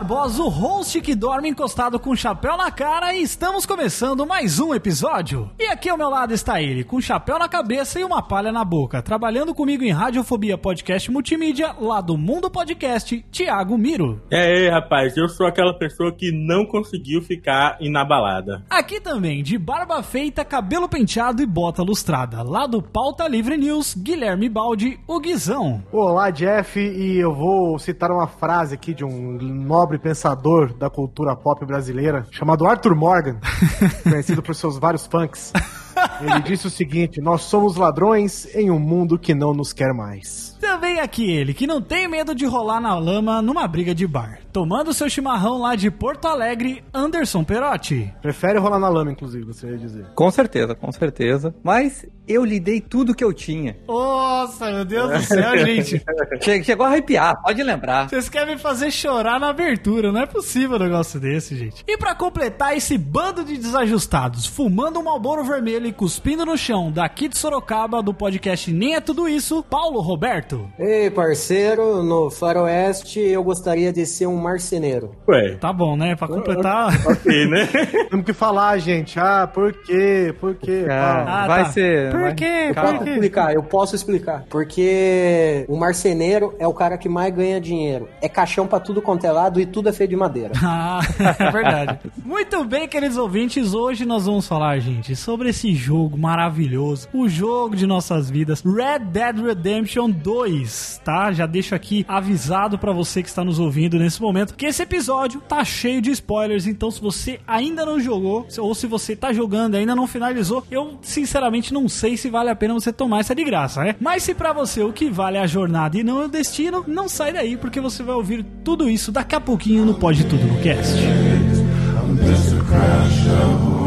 Barbosa, o que dorme encostado com um chapéu na cara e estamos começando mais um episódio. E aqui ao meu lado está ele, com um chapéu na cabeça e uma palha na boca, trabalhando comigo em Radiofobia Podcast Multimídia, lá do Mundo Podcast, Thiago Miro. E aí, rapaz, eu sou aquela pessoa que não conseguiu ficar inabalada. Aqui também, de barba feita, cabelo penteado e bota lustrada, lá do Pauta Livre News, Guilherme Baldi, o Guizão. Olá, Jeff, e eu vou citar uma frase aqui de um nobre pensador da cultura pop brasileira, chamado Arthur Morgan, conhecido por seus vários funks. Ele disse o seguinte: Nós somos ladrões em um mundo que não nos quer mais. Também aqui ele, que não tem medo de rolar na lama numa briga de bar. Tomando seu chimarrão lá de Porto Alegre, Anderson Perotti. Prefere rolar na lama, inclusive, você ia dizer. Com certeza, com certeza. Mas eu lhe dei tudo que eu tinha. Nossa, meu Deus do céu, gente. Che- Chegou a arrepiar, pode lembrar. Vocês querem me fazer chorar na abertura, não é possível um negócio desse, gente. E pra completar esse bando de desajustados, fumando um Malboro vermelho e cuspindo no chão, daqui de Sorocaba, do podcast Nem é Tudo Isso, Paulo Roberto. Ei, parceiro, no Faroeste eu gostaria de ser um marceneiro. Ué, Tá bom, né? Pra completar... ok, né? Temos que falar, gente. Ah, por quê? Por quê? Ah, Ah, vai tá. ser. Por vai- quê? Eu Por posso quê? explicar, eu posso explicar. Porque o marceneiro é o cara que mais ganha dinheiro. É caixão pra tudo quanto é lado e tudo é feito de madeira. Ah, é verdade. Muito bem, queridos ouvintes, hoje nós vamos falar, gente, sobre esse jogo maravilhoso, o jogo de nossas vidas, Red Dead Redemption 2, tá? Já deixo aqui avisado pra você que está nos ouvindo nesse momento que esse episódio tá cheio de spoilers, então se você ainda não jogou ou se você tá jogando e ainda não finalizou, eu sinceramente não sei se vale a pena você tomar essa de graça, né? Mas se pra você o que vale é a jornada e não é o destino, não sai daí porque você vai ouvir tudo isso daqui a pouquinho no Pode Tudo no Cast. Muito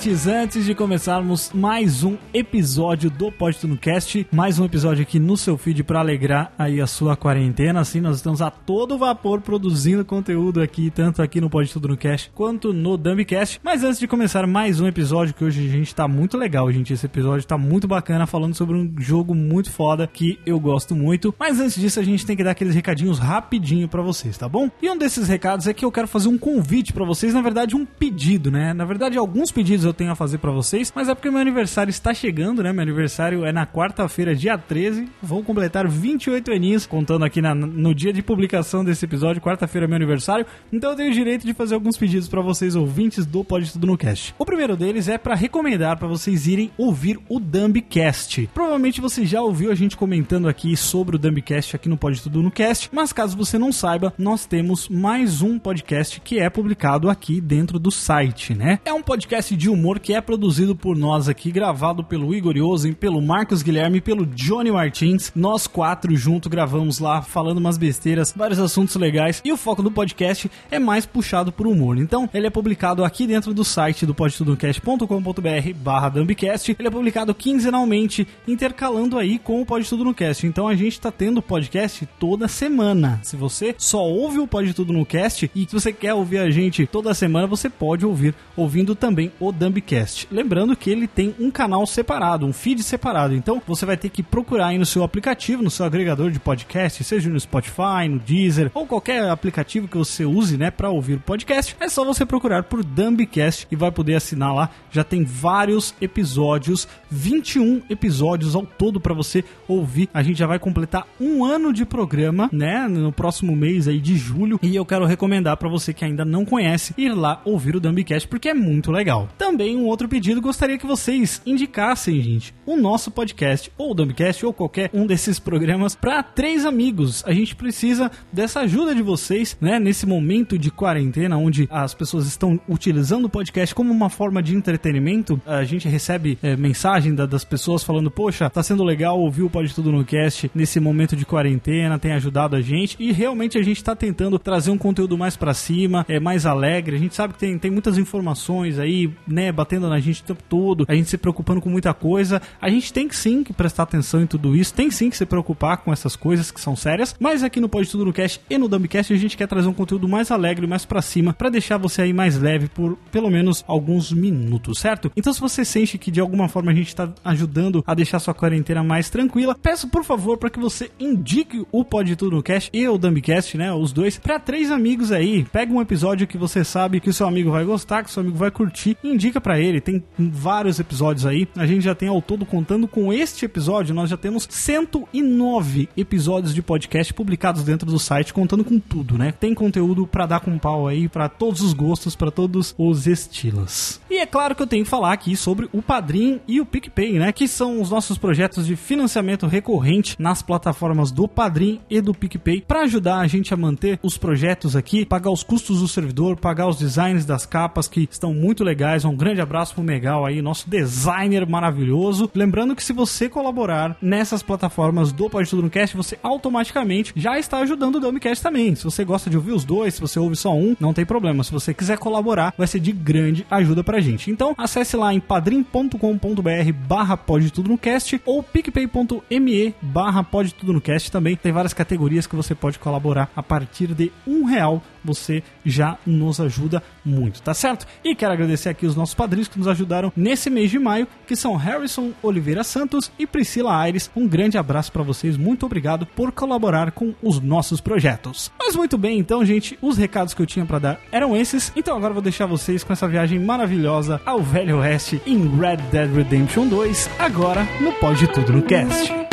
ouvintes, antes de começarmos mais um episódio do Pode Tudo Cast, mais um episódio aqui no seu feed para alegrar aí a sua quarentena, assim nós estamos a todo vapor produzindo conteúdo aqui, tanto aqui no Pode Tudo no Cast quanto no Dumbcast. Mas antes de começar mais um episódio que hoje a gente tá muito legal, gente, esse episódio tá muito bacana falando sobre um jogo muito foda que eu gosto muito. Mas antes disso a gente tem que dar aqueles recadinhos rapidinho para vocês, tá bom? E um desses recados é que eu quero fazer um convite para vocês, na verdade um pedido, né? Na verdade alguns pedidos eu tenho a fazer para vocês, mas é porque meu aniversário está chegando, né? Meu aniversário é na quarta-feira, dia 13. Vou completar 28 aninhos, contando aqui na- no dia de publicação desse episódio, quarta-feira é meu aniversário. Então eu tenho o direito de fazer alguns pedidos para vocês ouvintes do Pode Tudo no Cast. O primeiro deles é para recomendar para vocês irem ouvir o Dumbcast. Provavelmente você já ouviu a gente comentando aqui sobre o Dumbcast aqui no Pode Tudo no Cast, mas caso você não saiba, nós temos mais um podcast que é publicado aqui dentro do site, né? É um podcast de humor que é produzido por nós aqui, gravado pelo Igor Yosen, pelo Marcos Guilherme e pelo Johnny Martins. Nós quatro junto gravamos lá, falando umas besteiras, vários assuntos legais. E o foco do podcast é mais puxado por humor. Então, ele é publicado aqui dentro do site do podtudocast.com.br barra Dumbcast. Ele é publicado quinzenalmente, intercalando aí com o Pode Tudo no Cast. Então, a gente tá tendo podcast toda semana. Se você só ouve o Pode Tudo no Cast e se você quer ouvir a gente toda semana, você pode ouvir ouvindo também o Dumbcast. Lembrando que ele tem um canal separado, um feed separado. Então você vai ter que procurar aí no seu aplicativo, no seu agregador de podcast, seja no Spotify, no Deezer ou qualquer aplicativo que você use, né, para ouvir o podcast. É só você procurar por Dumbcast e vai poder assinar lá. Já tem vários episódios, 21 episódios ao todo para você ouvir. A gente já vai completar um ano de programa, né, no próximo mês aí de julho. E eu quero recomendar para você que ainda não conhece ir lá ouvir o Dumbcast porque é muito legal. Também um outro pedido, gostaria que vocês indicassem, gente, o nosso podcast, ou o Dumbcast, ou qualquer um desses programas, para três amigos. A gente precisa dessa ajuda de vocês, né, nesse momento de quarentena, onde as pessoas estão utilizando o podcast como uma forma de entretenimento. A gente recebe é, mensagem da- das pessoas falando, poxa, tá sendo legal ouvir o Pode Tudo no Cast nesse momento de quarentena, tem ajudado a gente, e realmente a gente tá tentando trazer um conteúdo mais pra cima, é mais alegre. A gente sabe que tem, tem muitas informações aí, né, batendo na gente o tempo todo, a gente se preocupando com muita coisa. A gente tem que sim que prestar atenção em tudo isso, tem sim que se preocupar com essas coisas que são sérias, mas aqui no Pode Tudo no Cast e no Dumbcast a gente quer trazer um conteúdo mais alegre, mais pra cima, pra deixar você aí mais leve por pelo menos alguns minutos, certo? Então se você sente que de alguma forma a gente tá ajudando a deixar sua quarentena mais tranquila, peço por favor para que você indique o Pode Tudo no Cast e o Dumbcast, né, os dois, pra três amigos aí. Pega um episódio que você sabe que o seu amigo vai gostar, que o seu amigo vai curtir, e indica pra ele. Tem vários episódios aí. A gente já tem ao todo contando com este episódio, nós já temos 109 episódios de podcast publicados dentro do site, contando com tudo, né? Tem conteúdo pra dar com pau aí, pra todos os gostos, pra todos os estilos. E é claro que eu tenho que falar aqui sobre o Padrim e o PicPay, né? Que são os nossos projetos de financiamento recorrente nas plataformas do Padrim e do PicPay para ajudar a gente a manter os projetos aqui, pagar os custos do servidor, pagar os designs das capas que estão muito legais. Grande abraço pro Megal aí, nosso designer maravilhoso. Lembrando que se você colaborar nessas plataformas do Pode Tudo no Cast, você automaticamente já está ajudando o Dumbcast também. Se você gosta de ouvir os dois, se você ouve só um, não tem problema. Se você quiser colaborar, vai ser de grande ajuda pra gente. Então, acesse lá em padrim.com.br barra Pode Tudo no Cast ou picpay.me barra Pode Tudo no Cast também. Tem várias categorias que você pode colaborar a partir de um real. Você já nos ajuda muito, tá certo? E quero agradecer aqui os nossos padrinhos que nos ajudaram nesse mês de maio, que são Harrison Oliveira Santos e Priscila Aires. Um grande abraço pra vocês, muito obrigado por colaborar com os nossos projetos. Mas muito bem, então, gente, os recados que eu tinha pra dar eram esses. Então agora vou deixar vocês com essa viagem maravilhosa ao Velho Oeste em Red Dead Redemption 2, agora no Pode Tudo no Cast.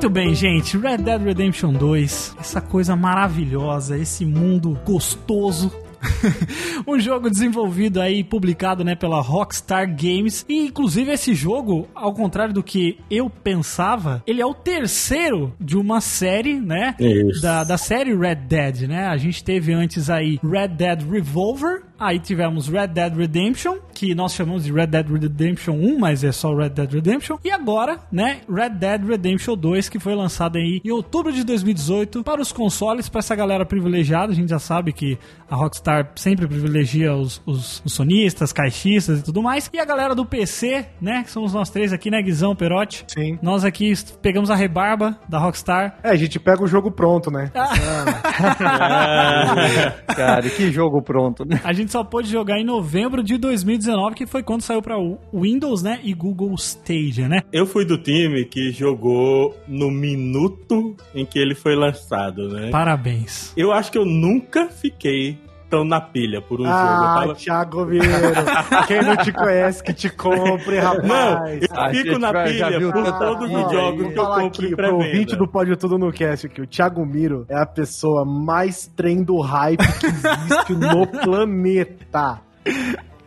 Muito bem, gente. Red Dead Redemption 2, essa coisa maravilhosa, esse mundo gostoso. um jogo desenvolvido aí, publicado né, pela Rockstar Games. E inclusive esse jogo, ao contrário do que eu pensava, ele é o terceiro de uma série, né? Da, da série Red Dead, né? A gente teve antes aí Red Dead Revolver. Aí tivemos Red Dead Redemption, que nós chamamos de Red Dead Redemption 1, mas é só Red Dead Redemption. E agora, né, Red Dead Redemption 2, que foi lançado aí em outubro de 2018 para os consoles, para essa galera privilegiada. A gente já sabe que a Rockstar sempre privilegia os, os, os sonistas, caixistas e tudo mais. E a galera do PC, né, que somos nós três aqui, né, Guizão, Perotti? Sim. Nós aqui pegamos a rebarba da Rockstar. É, a gente pega o jogo pronto, né? Cara, que jogo pronto, né? A gente só pôde jogar em novembro de 2019, que foi quando saiu para Windows, né, e Google Stadia, né? Eu fui do time que jogou no minuto em que ele foi lançado, né? Parabéns. Eu acho que eu nunca fiquei tão na pilha por um jogo. Eu Ah, Thiago Mineiro. Quem não te conhece, que te compre, rapaz. Não, eu A fico na pilha por todos os jogos que eu falar compro aqui pro ouvinte do Pode Tudo no Cast que o Thiago Miro é a pessoa mais trem do hype que existe no planeta.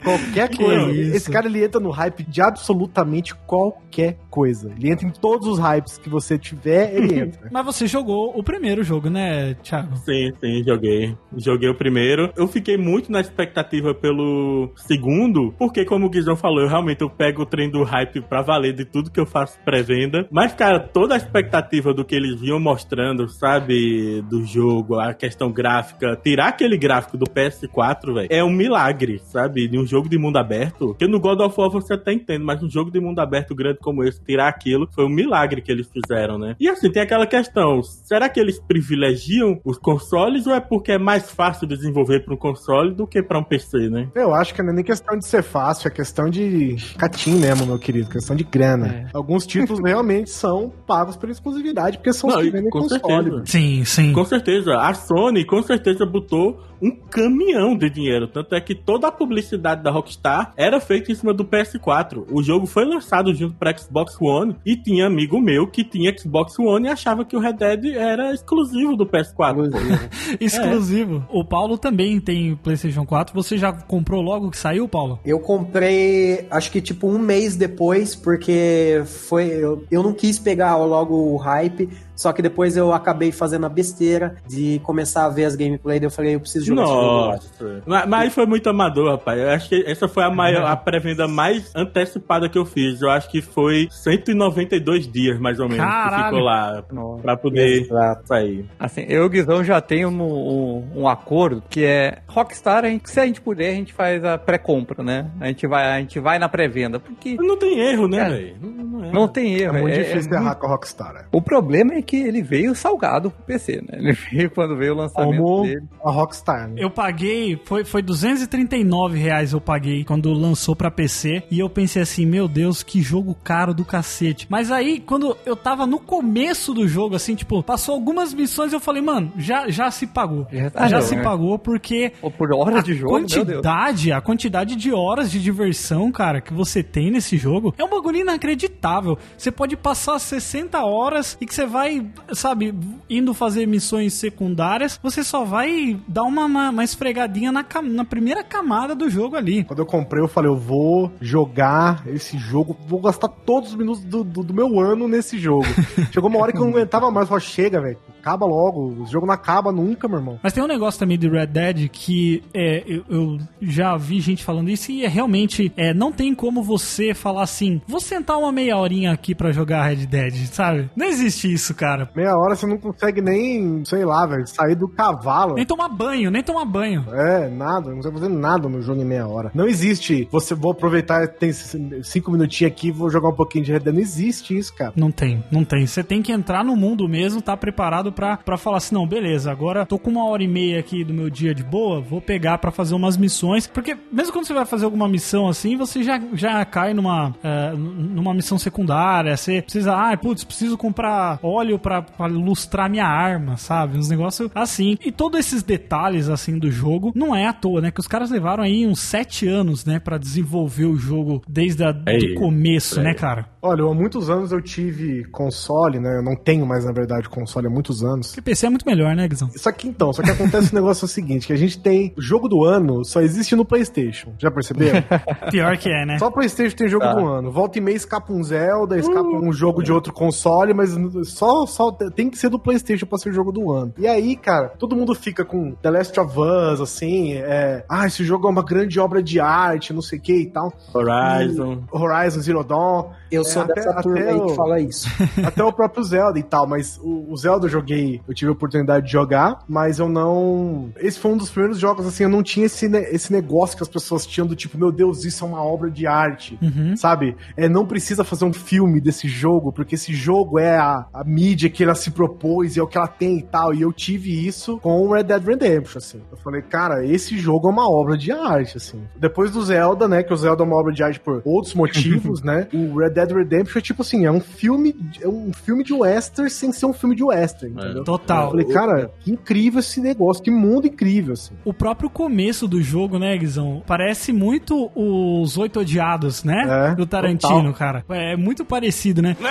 Qualquer Que coisa. isso? Esse cara ele entra no hype de absolutamente qualquer coisa. Ele entra em todos os hypes que você tiver, ele entra. Mas você jogou o primeiro jogo, né, Thiago? Sim, sim, joguei. Joguei o primeiro. Eu fiquei muito na expectativa pelo segundo, porque, como o Guizão falou, eu realmente eu pego o trem do hype pra valer de tudo que eu faço pré-venda. Mas, cara, toda a expectativa do que eles vinham mostrando, sabe, do jogo, a questão gráfica, tirar aquele gráfico do PS4, velho, é um milagre, sabe, de um jogo de mundo aberto. Porque no God of War você até entende, mas um jogo de mundo aberto grande como esse, tirar aquilo, foi um milagre que eles fizeram, né? E assim, tem aquela questão, será que eles privilegiam os consoles ou é porque é mais fácil desenvolver para um console do que para um PC, né? Eu acho que não é nem questão de ser fácil, é questão de catim mesmo, meu querido. Questão de grana. Alguns títulos realmente são pagos pela exclusividade, porque são os Não, que e vendem com console. certeza. Sim, sim. Com certeza, a Sony com certeza botou um caminhão de dinheiro. Tanto é que toda a publicidade da Rockstar era feito em cima do PS4. O jogo foi lançado junto para Xbox One e tinha amigo meu que tinha Xbox One e achava que o Red Dead era exclusivo do PS4. Exclusivo. O Paulo também tem PlayStation 4. Você já comprou logo que saiu, Paulo? Eu comprei, acho que tipo um mês depois, porque foi. Eu, eu não quis pegar logo o hype, só que depois eu acabei fazendo a besteira de começar a ver as gameplay. daí Eu falei, eu preciso jogar esse jogo. Nossa. Mas, mas foi muito amador, rapaz. Eu acho que essa foi a maior, a pré-venda mais antecipada que eu fiz. Eu acho que foi 192 dias, mais ou menos, que Caralho. ficou lá pra poder Exato. sair. Assim, eu e o Guizão já tem um, um, um acordo que é Rockstar, a gente, se a gente puder, a gente faz a pré-compra, né? A gente vai, a gente vai na pré-venda, porque Não tem erro, né, É. velho? Não, não é. não tem É erro. muito é- é difícil errar com a Rockstar. né? O problema é que ele veio salgado pro PC, né? Ele veio quando veio o lançamento Como dele. a Rockstar, né? Eu paguei, foi, foi 239 reais eu paguei quando lançou pra PC. E eu pensei assim, meu Deus, que jogo caro do cacete. Mas aí, quando eu tava no começo do jogo, assim, tipo, passou algumas missões, eu falei, mano, já, já se pagou. Já Já, tá bom, se né? pagou porque Pô, Por hora de jogo, meu Deus. quantidade, a quantidade de horas de diversão, cara, que você tem nesse jogo é um bagulho inacreditável. Você pode passar 60 horas e que você vai, sabe, indo fazer missões secundárias, você só vai dar uma, uma, uma esfregadinha na, na primeira camada do jogo ali. Quando eu comprei, eu falei, eu vou jogar esse jogo, vou gastar todos os minutos do, do, do meu ano nesse jogo. Chegou uma hora que eu não aguentava mais, eu falei, chega, velho, acaba logo, o jogo não acaba nunca, meu irmão. Mas tem um negócio também de Red Dead que é, eu, eu já vi gente falando isso e é realmente é, não tem como você falar assim, vou sentar uma meia horinha aqui pra jogar Red Dead, sabe? Não existe isso, cara. Meia hora você não consegue nem, sei lá, velho, sair do cavalo. Nem tomar banho, nem tomar banho. É, nada, não consegue fazer nada no jogo em meia hora. Não existe, você vou aproveitar, tem cinco minutinhos aqui, vou jogar um pouquinho de Red Dead. Não existe isso, cara. Não tem, não tem. Você tem que entrar no mundo mesmo, tá preparado pra, pra falar assim, não, beleza, agora tô com uma hora e meia aqui do meu dia de boa, vou pegar pra fazer umas missões, porque mesmo quando você vai fazer alguma missão assim, você já, já cai numa, é, numa missão secundária, você precisa, ah, putz, preciso comprar óleo pra, pra lustrar minha arma, sabe? Uns negócios assim. E todos esses detalhes, assim, do jogo, não é à toa, né? Que os caras levaram aí uns sete anos, né, pra desenvolver o jogo desde o É isso, começo, é. né, cara? Olha, há muitos anos eu tive console, né? Eu não tenho mais, na verdade, console há muitos anos. Porque PC é muito melhor, né, Guizão? Só que então, só que acontece o negócio é o seguinte, que a gente tem o jogo do ano só existe no PlayStation. Já perceberam? Pior que é, né? Só o PlayStation tem jogo Tá. do ano. Volta e meia escapa um Zelda, escapa um jogo de outro console, mas só, só tem que ser do PlayStation pra ser jogo do ano. E aí, cara, todo mundo fica com The Last of Us, assim, é, ah, esse jogo é uma grande obra de arte, não sei o que e tal. Horizon. Horizon Zero Dawn. Eu sou até- dessa turma aí o- que fala isso. Até o próprio Zelda e tal, mas o, o Zelda eu joguei, eu tive a oportunidade de jogar, mas eu não. Esse foi um dos primeiros jogos, assim, eu não tinha esse, esse negócio que as pessoas tinham do tipo, meu Deus, isso é uma obra de arte, sabe? É, não precisa fazer um filme desse jogo, porque esse jogo é a, a mídia que ela se propôs e é o que ela tem e tal. E eu tive isso com o Red Dead Redemption, assim. Eu falei, cara, esse jogo é uma obra de arte, assim. Depois do Zelda, né, que o Zelda é uma obra de arte por outros motivos, né? O Red Dead Redemption é tipo assim, é um filme, é um filme de western sem ser um filme de western, entendeu? Eu Total. falei, cara, que incrível esse negócio, que mundo incrível, assim. O próprio começo do jogo, né, Guizão? Parece muito os Oito Odiados, né? É, do Tarantino, total. cara. É muito parecido, né?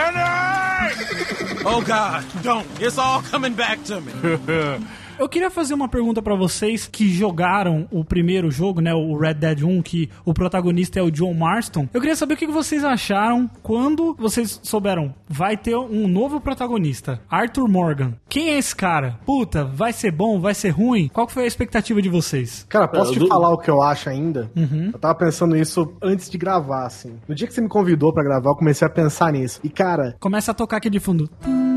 Oh God, don't. It's all coming back to me. Eu queria fazer uma pergunta pra vocês que jogaram o primeiro jogo, né, o Red Dead 1, que o protagonista é o John Marston. Eu queria saber o que vocês acharam quando vocês souberam, vai ter um novo protagonista, Arthur Morgan. Quem é esse cara? Puta, vai ser bom, vai ser ruim? Qual foi a expectativa de vocês? Cara, posso É, te do- falar o que eu acho ainda? Eu tava pensando nisso antes de gravar, assim. No dia que você me convidou pra gravar, eu comecei a pensar nisso. E, cara, Começa a tocar aqui de fundo. Tum.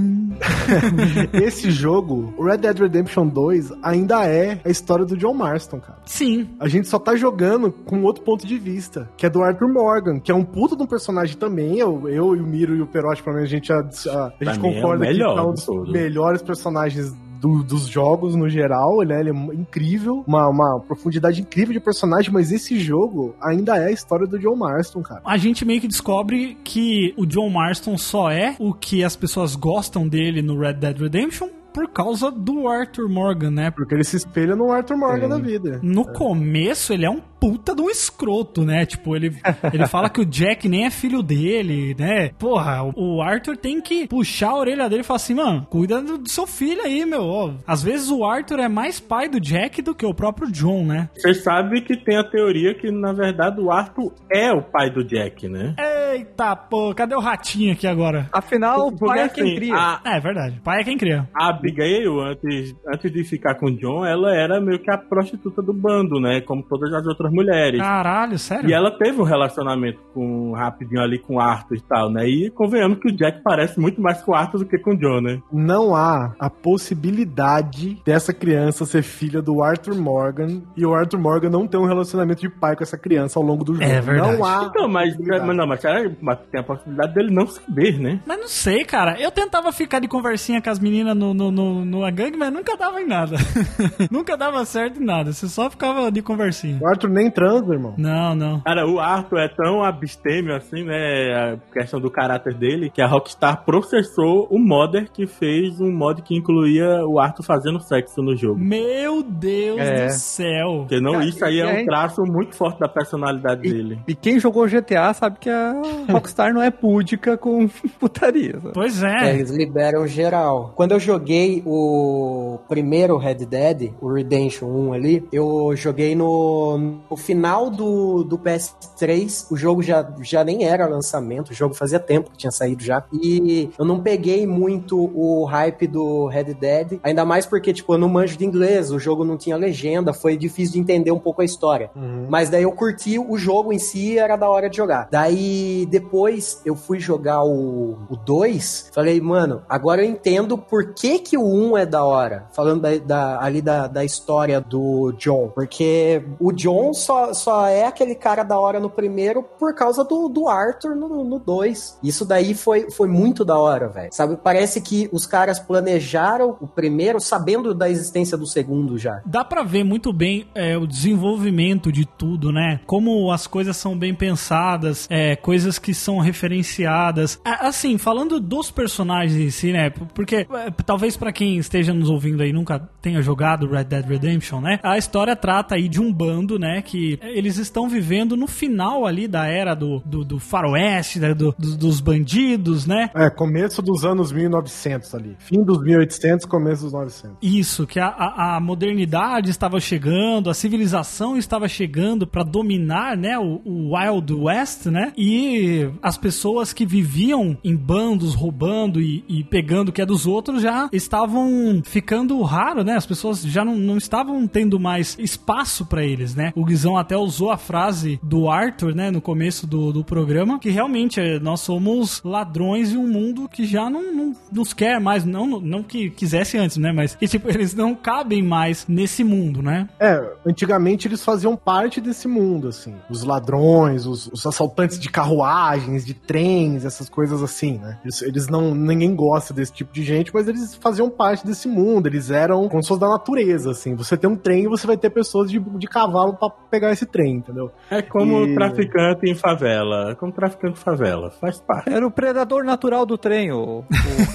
esse jogo, o Red Dead Redemption 2, ainda é a história do John Marston, cara. Sim, A gente só tá jogando com outro ponto de vista, que é do Arthur Morgan, que é um puta de um personagem também. Eu, eu e o Miro e o Perotti, pelo menos, a gente, a, a, a gente é concorda que melhor é um de dos melhores personagens do- dos jogos no geral, né? Ele é incrível, uma, uma profundidade incrível de personagem, mas esse jogo ainda é a história do John Marston, cara. a gente meio que descobre que o John Marston só é o que as pessoas gostam dele no Red Dead Redemption por causa do Arthur Morgan, né? Porque ele se espelha no Arthur Morgan da vida. No começo, ele é um puta de um escroto, né? Tipo, ele, ele fala que o Jack nem é filho dele, né? Porra, o Arthur tem que puxar a orelha dele e falar assim, mano, cuida do, seu filho aí, meu. Ó, às vezes o Arthur é mais pai do Jack do que o próprio John, né? Você sabe que tem a teoria que, na verdade, o Arthur é o pai do Jack, né? Eita, pô, cadê o ratinho aqui agora? Afinal, o pai é quem assim, cria. A, É, verdade. Pai é quem cria. a Abigail, antes, antes de ficar com o John, ela era meio que a prostituta do bando, né? Como todas as outras mulheres. Caralho, sério? E ela teve um relacionamento com rapidinho ali com o Arthur e tal, né? E convenhamos que o Jack parece muito mais com o Arthur do que com o John, né? Não há a possibilidade dessa criança ser filha do Arthur Morgan e o Arthur Morgan não ter um relacionamento de pai com essa criança ao longo do jogo. É verdade. Não há. Então, mas, mas não, mas, mas tem a possibilidade dele não saber, né? Mas não sei, cara. Eu tentava ficar de conversinha com as meninas no, no, no, no gangue, mas nunca dava em nada. nunca dava certo em nada. Você só ficava de conversinha. O Arthur nem transa, irmão. Não, não. Cara, o Arthur é tão abstêmio assim, né? A questão do caráter dele, que a Rockstar processou o modder que fez um mod que incluía o Arthur fazendo sexo no jogo. Meu Deus É. do céu. Porque não, Cara, isso aí é e um traço muito forte da personalidade dele. E quem jogou GTA sabe que a Rockstar não é púdica com putaria. sabe? Pois É, é. eles liberam geral. Quando eu joguei o primeiro Red Dead, o Redemption 1 ali, eu joguei no, no final do, do PS3. O jogo já, já nem era lançamento, o jogo fazia tempo que tinha saído já. E eu não peguei muito o hype do Red Dead, ainda mais porque, tipo, eu não manjo de inglês, o jogo não tinha legenda, foi difícil de entender um pouco a história. Mas daí eu curti o jogo em si, era da hora de jogar. Daí depois eu fui jogar o 2, falei, mano, agora eu entendo por que que o 1 um é da hora. Falando da, da- ali da, da história do John. Porque o John só, só é aquele cara da hora no primeiro por causa do, do Arthur no 2. Isso daí foi, foi muito da hora, velho. Sabe, parece que os caras planejaram o primeiro sabendo da existência do segundo já. Dá pra ver muito bem é, o desenvolvimento de tudo, né? Como as coisas são bem pensadas, é, coisas que são referenciadas. A- Assim, falando dos personagens em si, né? Porque é, talvez pra quem esteja nos ouvindo aí nunca tenha jogado Red Dead Redemption, né? A história trata aí de um bando, né? Que eles estão vivendo no final ali da era do, do, do faroeste, né, do- do- dos bandidos, né? É, começo dos anos 1900 ali. Fim dos 1800, começo dos 900. Isso, que a, a, a modernidade estava chegando, a civilização estava chegando para dominar, né, o, o Wild West, né? E as pessoas que viviam em bandos, roubando e, e pegando o que é dos outros já estavam ficando raro, né? As pessoas já não, não estavam tendo mais espaço para eles, né? O Guizão até usou a frase do Arthur, né, no começo do, do programa, que realmente é, nós somos ladrões em um mundo que já não, não nos quer mais, não, não que quisesse antes, né? Mas que, tipo, eles não cabem mais nesse mundo, né? É, antigamente eles faziam parte desse mundo, assim. Os ladrões, os, os assaltantes de carruagens, de trens, essas coisas assim, né? Eles, eles não. Ninguém gosta desse tipo de gente, mas eles faziam parte desse mundo. Eles eram fosse da natureza, assim. Você tem um trem e você vai ter pessoas de, de cavalo pra pegar esse trem, entendeu? É como E- traficante em favela. É como traficante em favela. Faz parte. Era o predador natural do trem, o, o-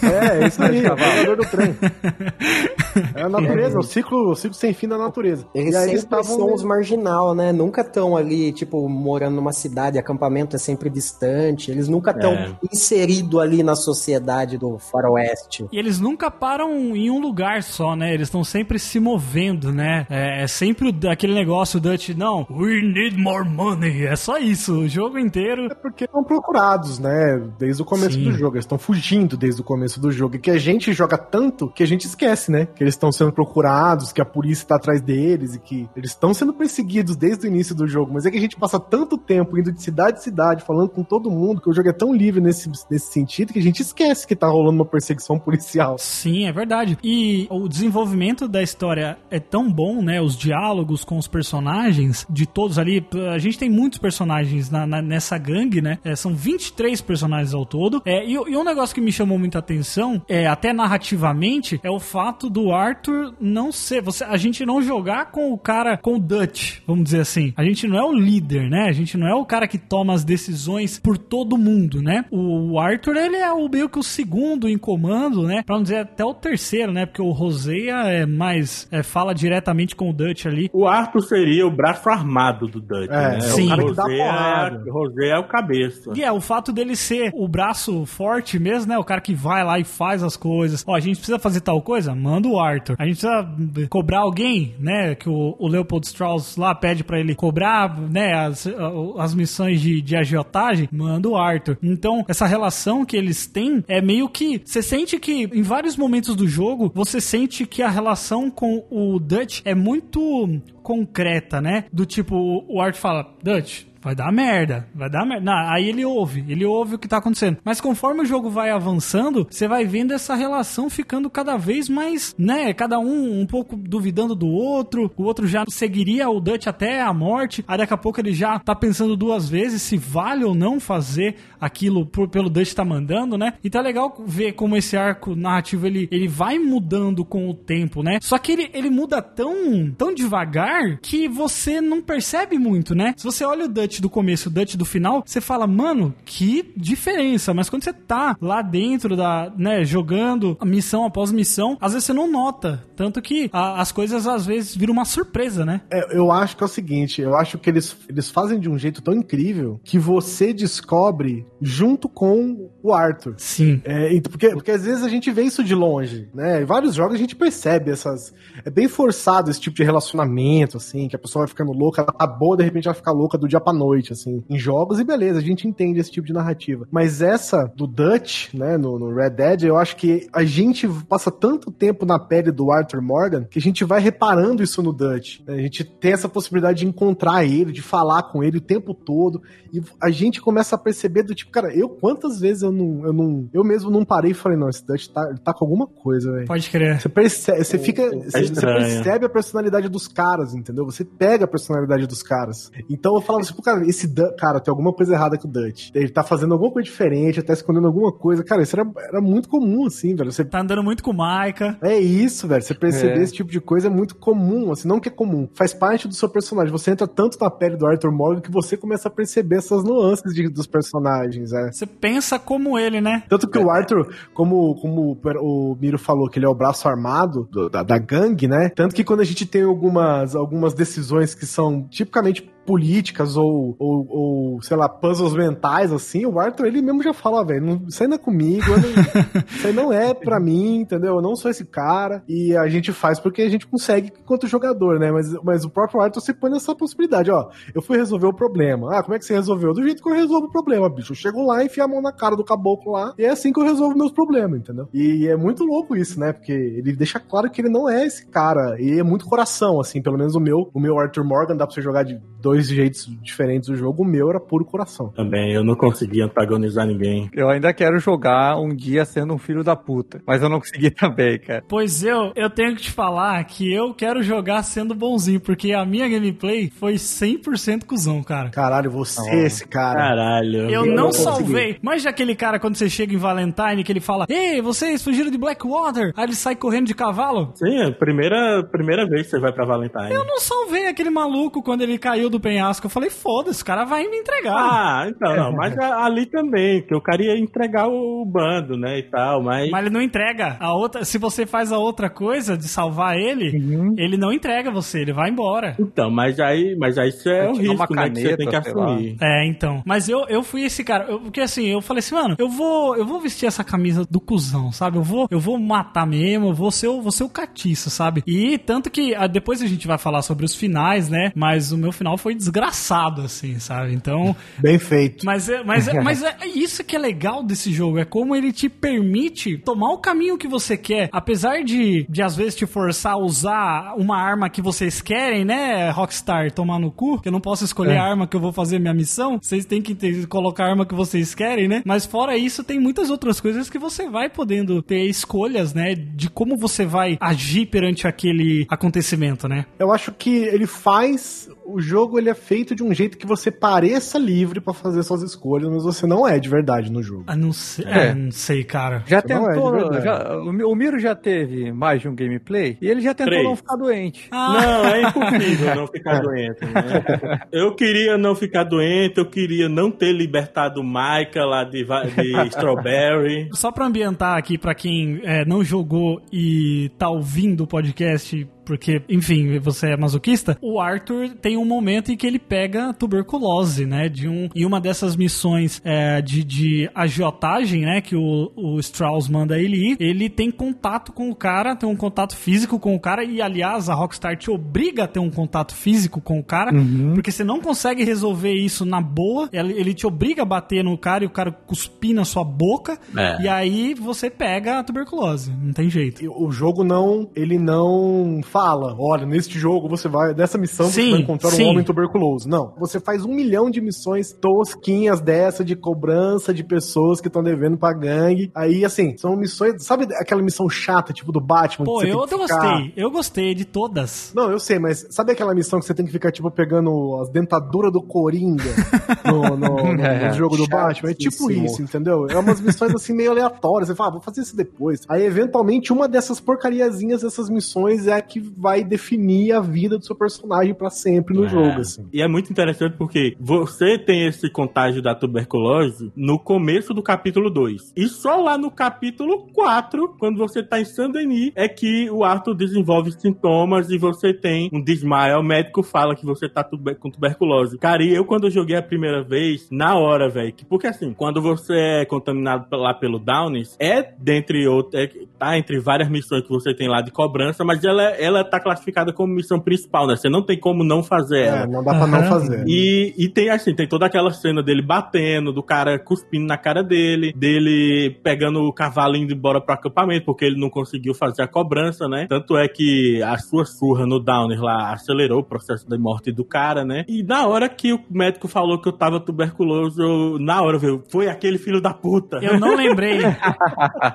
É, é isso aí, é o jogador do trem. É a natureza, o ciclo, o ciclo sem fim da natureza. Eles e aí sempre eles estavam. são os marginal, né? Nunca estão ali, tipo, morando numa cidade, acampamento é sempre distante. Eles nunca estão É. inseridos ali na sociedade do faroeste. E eles nunca param em um lugar só, né? Eles estão sempre se movendo, né? É, é sempre aquele negócio Dutch, não, we need more money. É só isso, o jogo inteiro. É porque estão procurados, né? Desde o começo Sim. do jogo. Eles estão fugindo desde o começo do jogo. E que a gente joga tanto que a gente esquece, né? Que eles estão sendo procurados, que a polícia tá atrás deles e que eles estão sendo perseguidos desde o início do jogo. Mas é que a gente passa tanto tempo indo de cidade em cidade, falando com todo mundo, que o jogo é tão livre nesse, nesse sentido que a gente esquece que tá rolando uma perseguição policial. Sim, é verdade. E o desenvolvimento da história é tão bom, né? Os diálogos com os personagens, de todos ali. A gente tem muitos personagens na- na- nessa gangue, né? É, são 23 personagens ao todo. É, e, e um negócio que me chamou muita atenção, é, até narrativamente, é o fato do Arthur não ser. Você, a gente não jogar com o cara, com o Dutch, vamos dizer assim. A gente não é o líder, né? A gente não é o cara que toma as decisões por todo mundo, né? O Arthur, ele é o meio que o segundo em comando, né? Pra não dizer até o terceiro, né? Porque o Roseia é mais. é, fala diretamente com o Dutch ali. O Arthur seria o braço armado do Dutch, É, né? sim. O o cara que dá Rosé porrada. é, Rosé é o cabeça. E é, o fato dele ser o braço forte mesmo, né? O cara que vai lá e faz as coisas. Ó, a gente precisa fazer tal coisa? Manda o Arthur. A gente precisa hum, cobrar alguém, né? Que o, o Leopold Strauss lá pede pra ele cobrar, né? As, a- as missões de, de agiotagem? Manda o Arthur. Então, essa relação que eles têm é meio que. Você sente que em vários momentos do jogo, você sente que a relação com o Dutch é muito concreta, né? Do tipo, o Arthur fala, Dutch, Vai dar merda, vai dar merda. Não, aí ele ouve, ele ouve o que tá acontecendo. Mas conforme o jogo vai avançando, você vai vendo essa relação ficando cada vez mais, né? Cada um um pouco duvidando do outro. O outro já seguiria o Dutch até a morte. Aí daqui a pouco ele já tá pensando duas vezes se vale ou não fazer aquilo por, pelo Dutch tá mandando, né? Então é legal ver como esse arco narrativo ele, ele vai mudando com o tempo, né? Só que ele, ele muda tão, tão devagar que você não percebe muito, né? Se você olha o Dutch do começo e o Dutch do final, você fala, mano, que diferença. Mas quando você tá lá dentro da, né, jogando missão após missão, às vezes você não nota. Tanto que a- as coisas às vezes viram uma surpresa, né? É, eu acho que é o seguinte, eu acho que eles, eles fazem de um jeito tão incrível que você descobre junto com o Arthur. Sim. É, porque, porque às vezes a gente vê isso de longe, né? Em vários jogos a gente percebe essas. É bem forçado esse tipo de relacionamento, assim, que a pessoa vai ficando louca, ela tá boa, de repente ela fica louca do dia pra noite, assim. Em jogos, e beleza, a gente entende esse tipo de narrativa. Mas essa do Dutch, né, no, no Red Dead, eu acho que a gente passa tanto tempo na pele do Arthur Morgan que a gente vai reparando isso no Dutch. né? A gente tem essa possibilidade de encontrar ele, de falar com ele o tempo todo. E a gente começa a perceber do tipo, cara, eu quantas vezes eu não. Eu, não, eu mesmo não parei e falei, não, esse Dutch tá, tá com alguma coisa, velho. Pode crer. Você percebe, você fica. Você, você estranho. percebe a personalidade dos caras, entendeu? Você pega a personalidade dos caras. Então eu falava assim, pô, cara, esse Dutch, cara, tem alguma coisa errada com o Dutch. Ele tá fazendo alguma coisa diferente, tá escondendo alguma coisa. Cara, isso era, era muito comum, assim, velho. Você Tá andando muito com o Maika. é isso, velho. Você perceber É. esse tipo de coisa é muito comum, assim, não que é comum. Faz parte do seu personagem. Você entra tanto na pele do Arthur Morgan que você começa a perceber essas nuances de- dos personagens, é. Você pensa como ele, né? Tanto que o Arthur, como, como o Miro falou, que ele é o braço armado do- da, da gangue, né? Tanto que quando a gente tem algumas, algumas decisões que são tipicamente políticas ou, ou, ou, sei lá, puzzles mentais, assim, o Arthur, ele mesmo já fala, velho, isso aí não é comigo, não- isso aí não é pra mim, entendeu? Eu não sou esse cara, e a gente faz porque a gente consegue enquanto jogador, né? Mas, mas o próprio Arthur se põe nessa possibilidade, ó, eu fui resolver o problema. Ah, como é que você resolveu? Do jeito que eu resolvo o problema, bicho. Eu chego lá, enfio a mão na cara do caboclo lá, e é assim que eu resolvo meus problemas, entendeu? E é muito louco isso, né? Porque ele deixa claro que ele não é esse cara, e é muito coração, assim, pelo menos o meu, o meu Arthur Morgan dá pra você jogar de dois jeitos diferentes do jogo, o meu era puro coração. Também, eu não consegui antagonizar ninguém. Eu ainda quero jogar um dia sendo um filho da puta. Mas eu não consegui também, cara. Pois eu, eu tenho que te falar que eu quero jogar sendo bonzinho, porque a minha gameplay foi 100% cuzão, cara. Caralho, você é esse cara. Caralho. Eu Eu não, não salvei. Mas aquele cara quando você chega em Valentine que ele fala: Ei, vocês fugiram de Blackwater? Aí ele sai correndo de cavalo? Sim, é a primeira, primeira vez que você vai pra Valentine. Eu não salvei aquele maluco quando ele caiu do penhasco. Eu falei: Foda-se, o cara vai me entregar. Ah, então, não, mas ali também, que eu queria entregar o bando, né, e tal, mas... Mas ele não entrega. A outra, se você faz a outra coisa de salvar ele, ele não entrega você, ele vai embora. Então, mas aí, mas aí isso é o uma risco, né, que você tem que caneta, assumir. É, então. Mas eu, eu fui esse cara. eu- porque assim, eu falei assim, mano, eu vou, eu vou vestir essa camisa do cuzão, sabe? Eu vou, eu vou matar mesmo, eu vou ser, o- vou ser o catiço, sabe? E tanto que ah, depois a gente vai falar sobre os finais, né? Mas o meu final foi desgraçado, assim, sabe? Então. Bem feito. Mas é, mas, é, mas é isso que é legal desse jogo, é como ele te permite tomar o caminho que você quer, apesar de, de às vezes te forçar a usar uma arma que vocês querem, né, Rockstar, tomar no cu, que eu não posso escolher a arma que eu vou fazer minha missão, vocês têm que ter- colocar a arma que vocês querem, né? Mas fora isso, tem muitas outras coisas que você vai podendo ter escolhas, né, de como você vai agir perante aquele acontecimento, né? Eu acho que ele faz o jogo ele é feito de um jeito que você pareça livre pra fazer suas escolhas, mas você não é de verdade no jogo. Ah, não sei, É. é, não sei, cara. Já Não é tentou. verdade. já- o Mi- o Miro já teve mais de um gameplay e ele já tentou Três. não ficar doente. Ah, Não, é impossível não ficar doente. Né? Eu queria não ficar doente, eu queria não ter libertado o Micah lá de, de Strawberry. Só pra ambientar aqui pra quem é, não jogou e tá ouvindo o podcast porque, enfim, você é masoquista, o Arthur tem um momento em que ele pega tuberculose, né? De um, em uma dessas missões é, de, de agiotagem, né? Que o, o Strauss manda ele ir, ele tem contato com o cara, tem um contato físico com o cara, e aliás, a Rockstar te obriga a ter um contato físico com o cara, porque você não consegue resolver isso na boa, ele, ele te obriga a bater no cara e o cara cuspir na sua boca, É. e aí você pega a tuberculose, não tem jeito. E O jogo não, ele não fala, olha, neste jogo você vai, nessa missão você Sim, vai encontrar sim. um homem tuberculoso. Não, você faz um milhão de missões tosquinhas dessa, de cobrança de pessoas que estão devendo pra gangue. Aí, assim, são missões, sabe aquela missão chata, tipo do Batman? Pô, você eu, que gostei, ficar- eu gostei de todas. Não, eu sei, mas sabe aquela missão que você tem que ficar, tipo, pegando as dentaduras do Coringa no, no- no- É, no jogo do Batman? É tipo isso, entendeu? É umas missões, assim, meio aleatórias. Você fala, ah, vou fazer isso depois. Aí, eventualmente, uma dessas porcariazinhas dessas missões é a que vai definir a vida do seu personagem pra sempre no É. jogo, assim. E é muito interessante porque você tem esse contágio da tuberculose no começo do capítulo 2. E só lá no capítulo 4, quando você tá em Saint-Denis, é que o Arthur desenvolve sintomas e você tem um desmaio. O médico fala que você tá tuber- com tuberculose. Cara, e eu quando eu joguei a primeira vez, na hora, velho. que- Porque assim, quando você é contaminado lá pelo Downs, é dentre outras, é, tá entre várias missões que você tem lá de cobrança, mas ela, ela tá classificada como missão principal, né? Você não tem como não fazer ela. É, não dá pra não Aham. fazer. E, e tem assim, tem toda aquela cena dele batendo, do cara cuspindo na cara dele, dele pegando o cavalo e indo embora pro acampamento, porque ele não conseguiu fazer a cobrança, né? Tanto é que a sua surra no Downer lá acelerou o processo de morte do cara, né? E na hora que o médico falou que eu tava tuberculoso, eu, na hora, viu, foi aquele filho da puta. Eu não lembrei.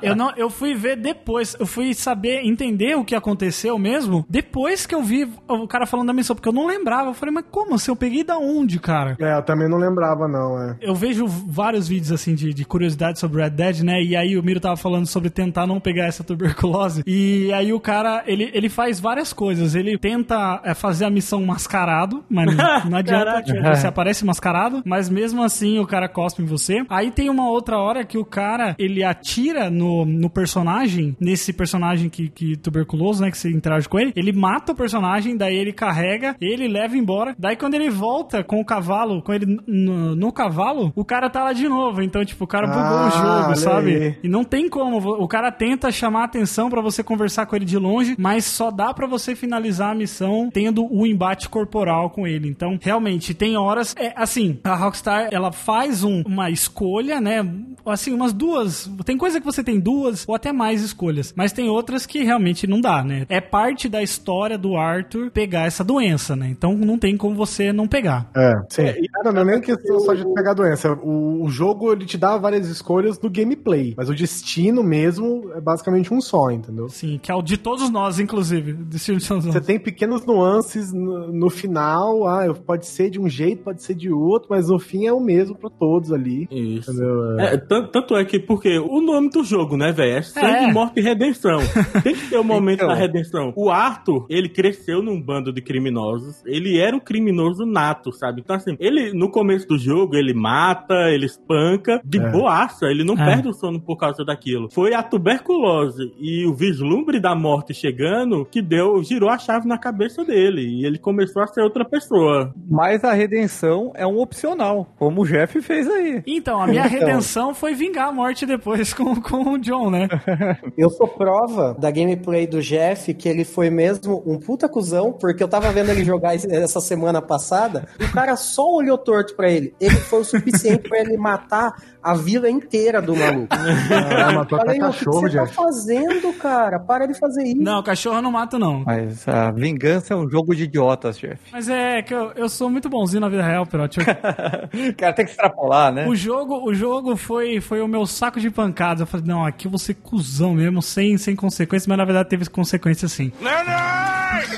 eu não, eu fui ver depois, eu fui saber, entender o que aconteceu mesmo, depois que eu vi o cara falando da missão, porque eu não lembrava. Eu falei, mas como assim? Eu peguei da onde, cara? É, eu também não lembrava, não, é. Eu vejo vários vídeos assim de, de curiosidade sobre Red Dead, né? E aí o Miro tava falando sobre tentar não pegar essa tuberculose. E aí o cara, ele, ele faz várias coisas. Ele tenta é, fazer a missão mascarado, mas não, adianta, tipo, você aparece mascarado, mas mesmo assim o cara cospe em você. Aí tem uma outra hora que o cara, ele atira no, no personagem, nesse personagem que, que tuberculoso, né? Que você interage com ele. Ele mata o personagem, daí ele carrega, ele leva embora. Daí quando ele volta com o cavalo, com ele no, no cavalo, o cara tá lá de novo. Então, tipo, o cara bugou Ah, o jogo, sabe? aí. E não tem como. O cara tenta chamar a atenção pra você conversar com ele de longe, mas só dá pra você finalizar a missão tendo o embate corporal com ele. Então, realmente, tem horas. É, assim, a Rockstar, ela faz um- uma escolha, né? Assim, umas duas. Tem coisa que você tem duas ou até mais escolhas, mas tem outras que realmente não dá, né? É parte da história do Arthur pegar essa doença, né? Então não tem como você não pegar. É, sim. É, e- não, não é nem questão só de pegar doença. O, o jogo, ele te dá várias escolhas no gameplay, mas o destino mesmo é basicamente um só, entendeu? Sim, que é o de todos nós, inclusive. De Silvio Santos. Você tem pequenas nuances no, no final, ah, pode ser de um jeito, pode ser de outro, mas no fim é o mesmo pra todos ali. Isso. Entendeu? É, tan- tanto é que, porque o nome do jogo, né, velho? É sangue, É. morte e redenção. Tem que ter o momento Então. da redenção. O Arthur, ele cresceu num bando de criminosos. Ele era um criminoso nato, sabe? Então, assim, ele, no começo do jogo, ele mata, ele espanca, de É. boaça. Ele não É. perde o sono por causa daquilo. Foi a tuberculose e o vislumbre da morte chegando que deu, girou a chave na cabeça dele. E ele começou a ser outra pessoa. Mas a redenção é um opcional, como o Jeff fez aí. Então, a minha Então. redenção foi vingar a morte depois com, com o John, né? Eu sou prova da gameplay do Jeff que ele foi mesmo um puta cuzão, porque eu tava vendo ele jogar essa semana passada, e o cara só olhou torto pra ele. Ele foi o suficiente pra ele matar a vila inteira do maluco. Ah, matou até Falei, o que cachorro, você tá Jeff. fazendo, cara? Para de fazer isso. Não, cachorro eu não mato, não. Mas a vingança é um jogo de idiotas, Jeff. Mas é que eu, eu sou muito bonzinho na vida real, Perotti. Eu- Cara, tem que extrapolar, né? O jogo, o jogo foi, foi o meu saco de pancadas. Eu falei, não, aqui eu vou ser cuzão mesmo, sem, sem consequências, mas na verdade teve consequências sim. Leonard!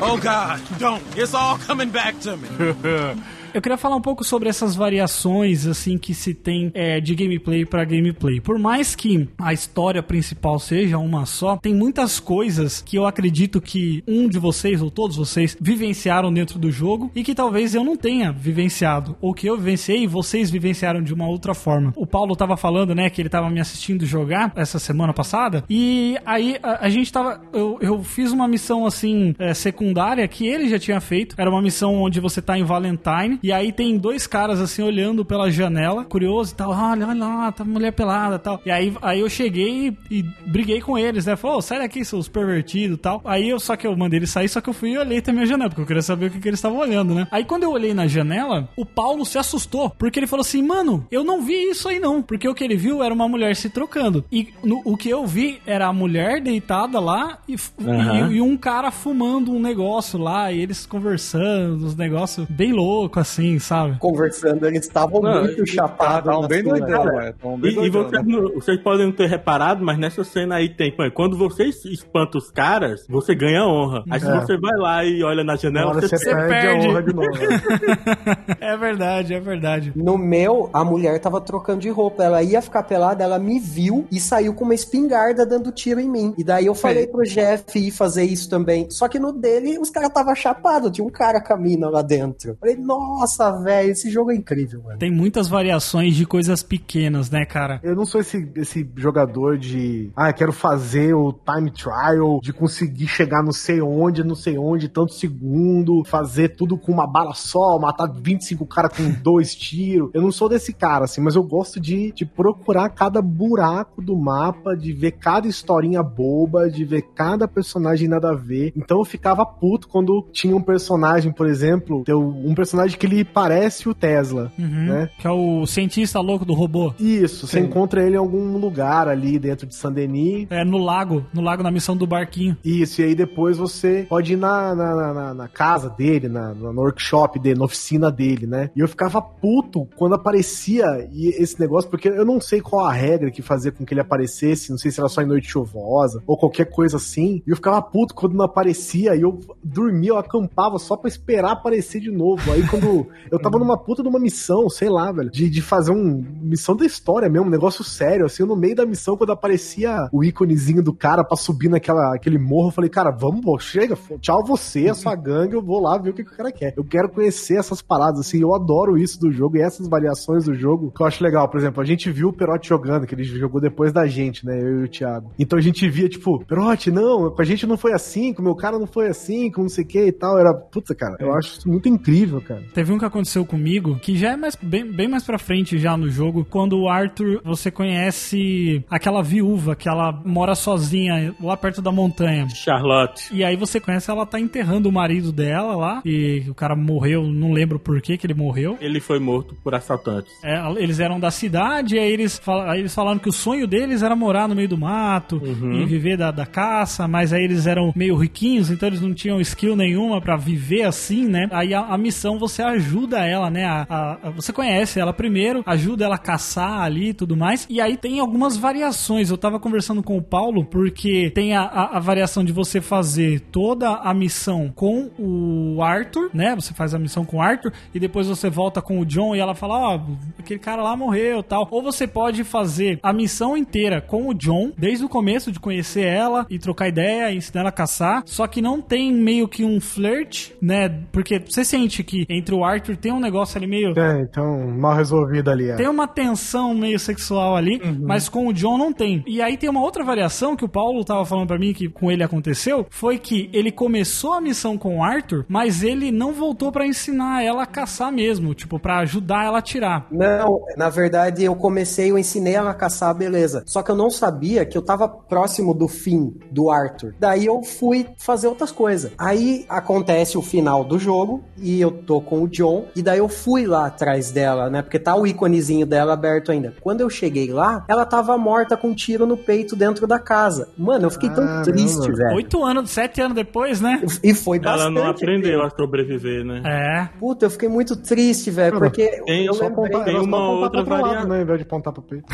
Oh God, don't. It's all coming back to me. Eu queria falar um pouco sobre essas variações assim que se tem é, de gameplay pra gameplay. Por mais que a história principal seja uma só, tem muitas coisas que eu acredito que um de vocês ou todos vocês vivenciaram dentro do jogo e que talvez eu não tenha vivenciado ou que eu vivenciei e vocês vivenciaram de uma outra forma. O Paulo tava falando, né, que ele tava me assistindo jogar essa semana passada e aí a, a gente tava eu, eu fiz uma missão assim é, secundária que ele já tinha feito. Era uma missão onde você tá em Valentine e aí tem dois caras assim olhando pela janela, curioso e tal. Olha, olha lá, tá mulher pelada e tal. E aí, aí eu cheguei e, e briguei com eles, né? Falou, "Ô, sai daqui, seus pervertidos e tal. Aí eu só que eu mandei eles sair, só que eu fui e olhei também a janela, porque eu queria saber o que, que eles estavam olhando, né? Aí quando eu olhei na janela, o Paulo se assustou, porque ele falou assim, mano, eu não vi isso aí não. Porque o que ele viu era uma mulher se trocando. E no- o que eu vi era a mulher deitada lá e, Aham. e- e um cara fumando um negócio lá, e eles conversando, uns negócios bem loucos, assim, sabe? Conversando, eles estavam muito chapados. Estavam bem doidão, velho. Tavam bem E, e vocês, né? não- vocês podem não ter reparado, mas nessa cena aí tem, quando você espanta os caras, você ganha honra. Aí se É. você vai lá e olha na janela, você, você perde, perde. a honra de novo. É verdade, é verdade. No meu, a mulher tava trocando de roupa. Ela ia ficar pelada, ela me viu e saiu com uma espingarda dando tiro em mim. E daí eu falei pro Jeff ir fazer isso também. Só que no dele, os caras tava chapado. Tinha um cara com a mina lá dentro. Falei, nossa, velho, esse jogo é incrível, mano. Tem muitas variações de coisas pequenas, né, cara? Eu não sou esse, esse jogador de. Ah, quero fazer o time trial, de conseguir chegar não sei onde, não sei onde, tanto segundo, fazer tudo com uma bala só, matar 25 caras com dois tiros. Eu não sou desse cara, assim, mas eu gosto de, de procurar cada buraco do mapa, de ver cada historinha boba, de ver cada personagem nada a ver. Então eu ficava puto quando tinha um personagem, por exemplo, um personagem que ele parece o Tesla, Uhum. né? Que é o cientista louco do robô. Isso, você Sim. encontra ele em algum lugar ali dentro de Saint-Denis. É, no lago, no lago na missão do barquinho. Isso, e aí depois você pode ir na, na, na- na- casa dele, na, na- no workshop dele, na oficina dele, né? E eu ficava puto quando aparecia esse negócio, porque eu não sei qual a regra que fazia com que ele aparecesse, não sei se era só em noite chuvosa ou qualquer coisa assim. E eu ficava puto quando não aparecia e eu dormia, eu acampava só pra esperar aparecer de novo. Aí quando eu tava numa puta de uma missão, sei lá, velho, de, de fazer um missão da história mesmo, um negócio sério, assim, no meio da missão, quando aparecia o íconezinho do cara pra subir naquela, aquele morro, eu falei, cara, vamos, pô, chega, tchau você, a sua gangue, eu vou lá ver o que, que o cara quer. Eu quero conhecer essas paradas, assim, eu adoro isso do jogo e essas variações do jogo que eu acho legal. Por exemplo, a gente viu o Perotti jogando, que ele jogou depois da gente, né, eu e o Thiago. Então a gente via, tipo, Perotti, não, com a gente não foi assim, com o meu cara não foi assim, com não sei o que e tal. Era, puta, cara, eu acho isso muito incrível, cara. Teve um que aconteceu comigo, que já é mais, bem, bem mais pra frente já no jogo, quando o Arthur, você conhece aquela viúva que ela mora sozinha lá perto da montanha. Charlotte. E aí você conhece, ela tá enterrando o marido dela lá, e o cara morreu, não lembro por que que ele morreu. Ele foi morto por assaltantes. É, eles eram da cidade, e aí eles, fal- aí eles falaram que o sonho deles era morar no meio do mato e viver da, da caça, mas aí eles eram meio riquinhos, então eles não tinham skill nenhuma pra viver assim, né? Aí a, a missão você ajuda ela, né? A, a- a- você conhece ela primeiro, ajuda ela a caçar ali e tudo mais, e aí tem algumas variações. Eu tava conversando com o Paulo, porque tem a, a- variação de você fazer toda a missão com o Arthur, né? Você faz a missão com o Arthur e depois você volta com o John e ela fala, ó, aquele cara lá morreu tal. Ou você pode fazer a missão inteira com o John, desde o começo de conhecer ela e trocar ideia, ensinar ela a caçar, só que não tem meio que um flirt, né? Porque você sente que entre o Arthur tem um negócio ali meio. É, então, mal resolvido ali, é. Tem uma tensão meio sexual ali, mas com o John não tem. E aí tem uma outra variação que o Paulo tava falando pra mim que com ele aconteceu, foi que ele começou a missão com o Arthur, mas ele não voltou pra ensinar ela a caçar mesmo, tipo, pra ajudar ela a tirar. Não, na verdade eu comecei, eu ensinei ela a caçar, beleza. Só que eu não sabia que eu tava próximo do fim do Arthur. Daí eu fui fazer outras coisas. Aí acontece o final do jogo e eu tô com o o John, e daí eu fui lá atrás dela, né? Porque tá o íconezinho dela aberto ainda. Quando eu cheguei lá, ela tava morta com um tiro no peito dentro da casa. Mano, eu fiquei tão Caramba. triste, velho. Oito anos, sete anos depois, né? E foi Ela bastante. não aprendeu a sobreviver, né? É. Puta, eu fiquei muito triste, velho, porque tem eu só lembrei... Ponta- Tem uma outra variável. né? Ao invés de apontar pro peito.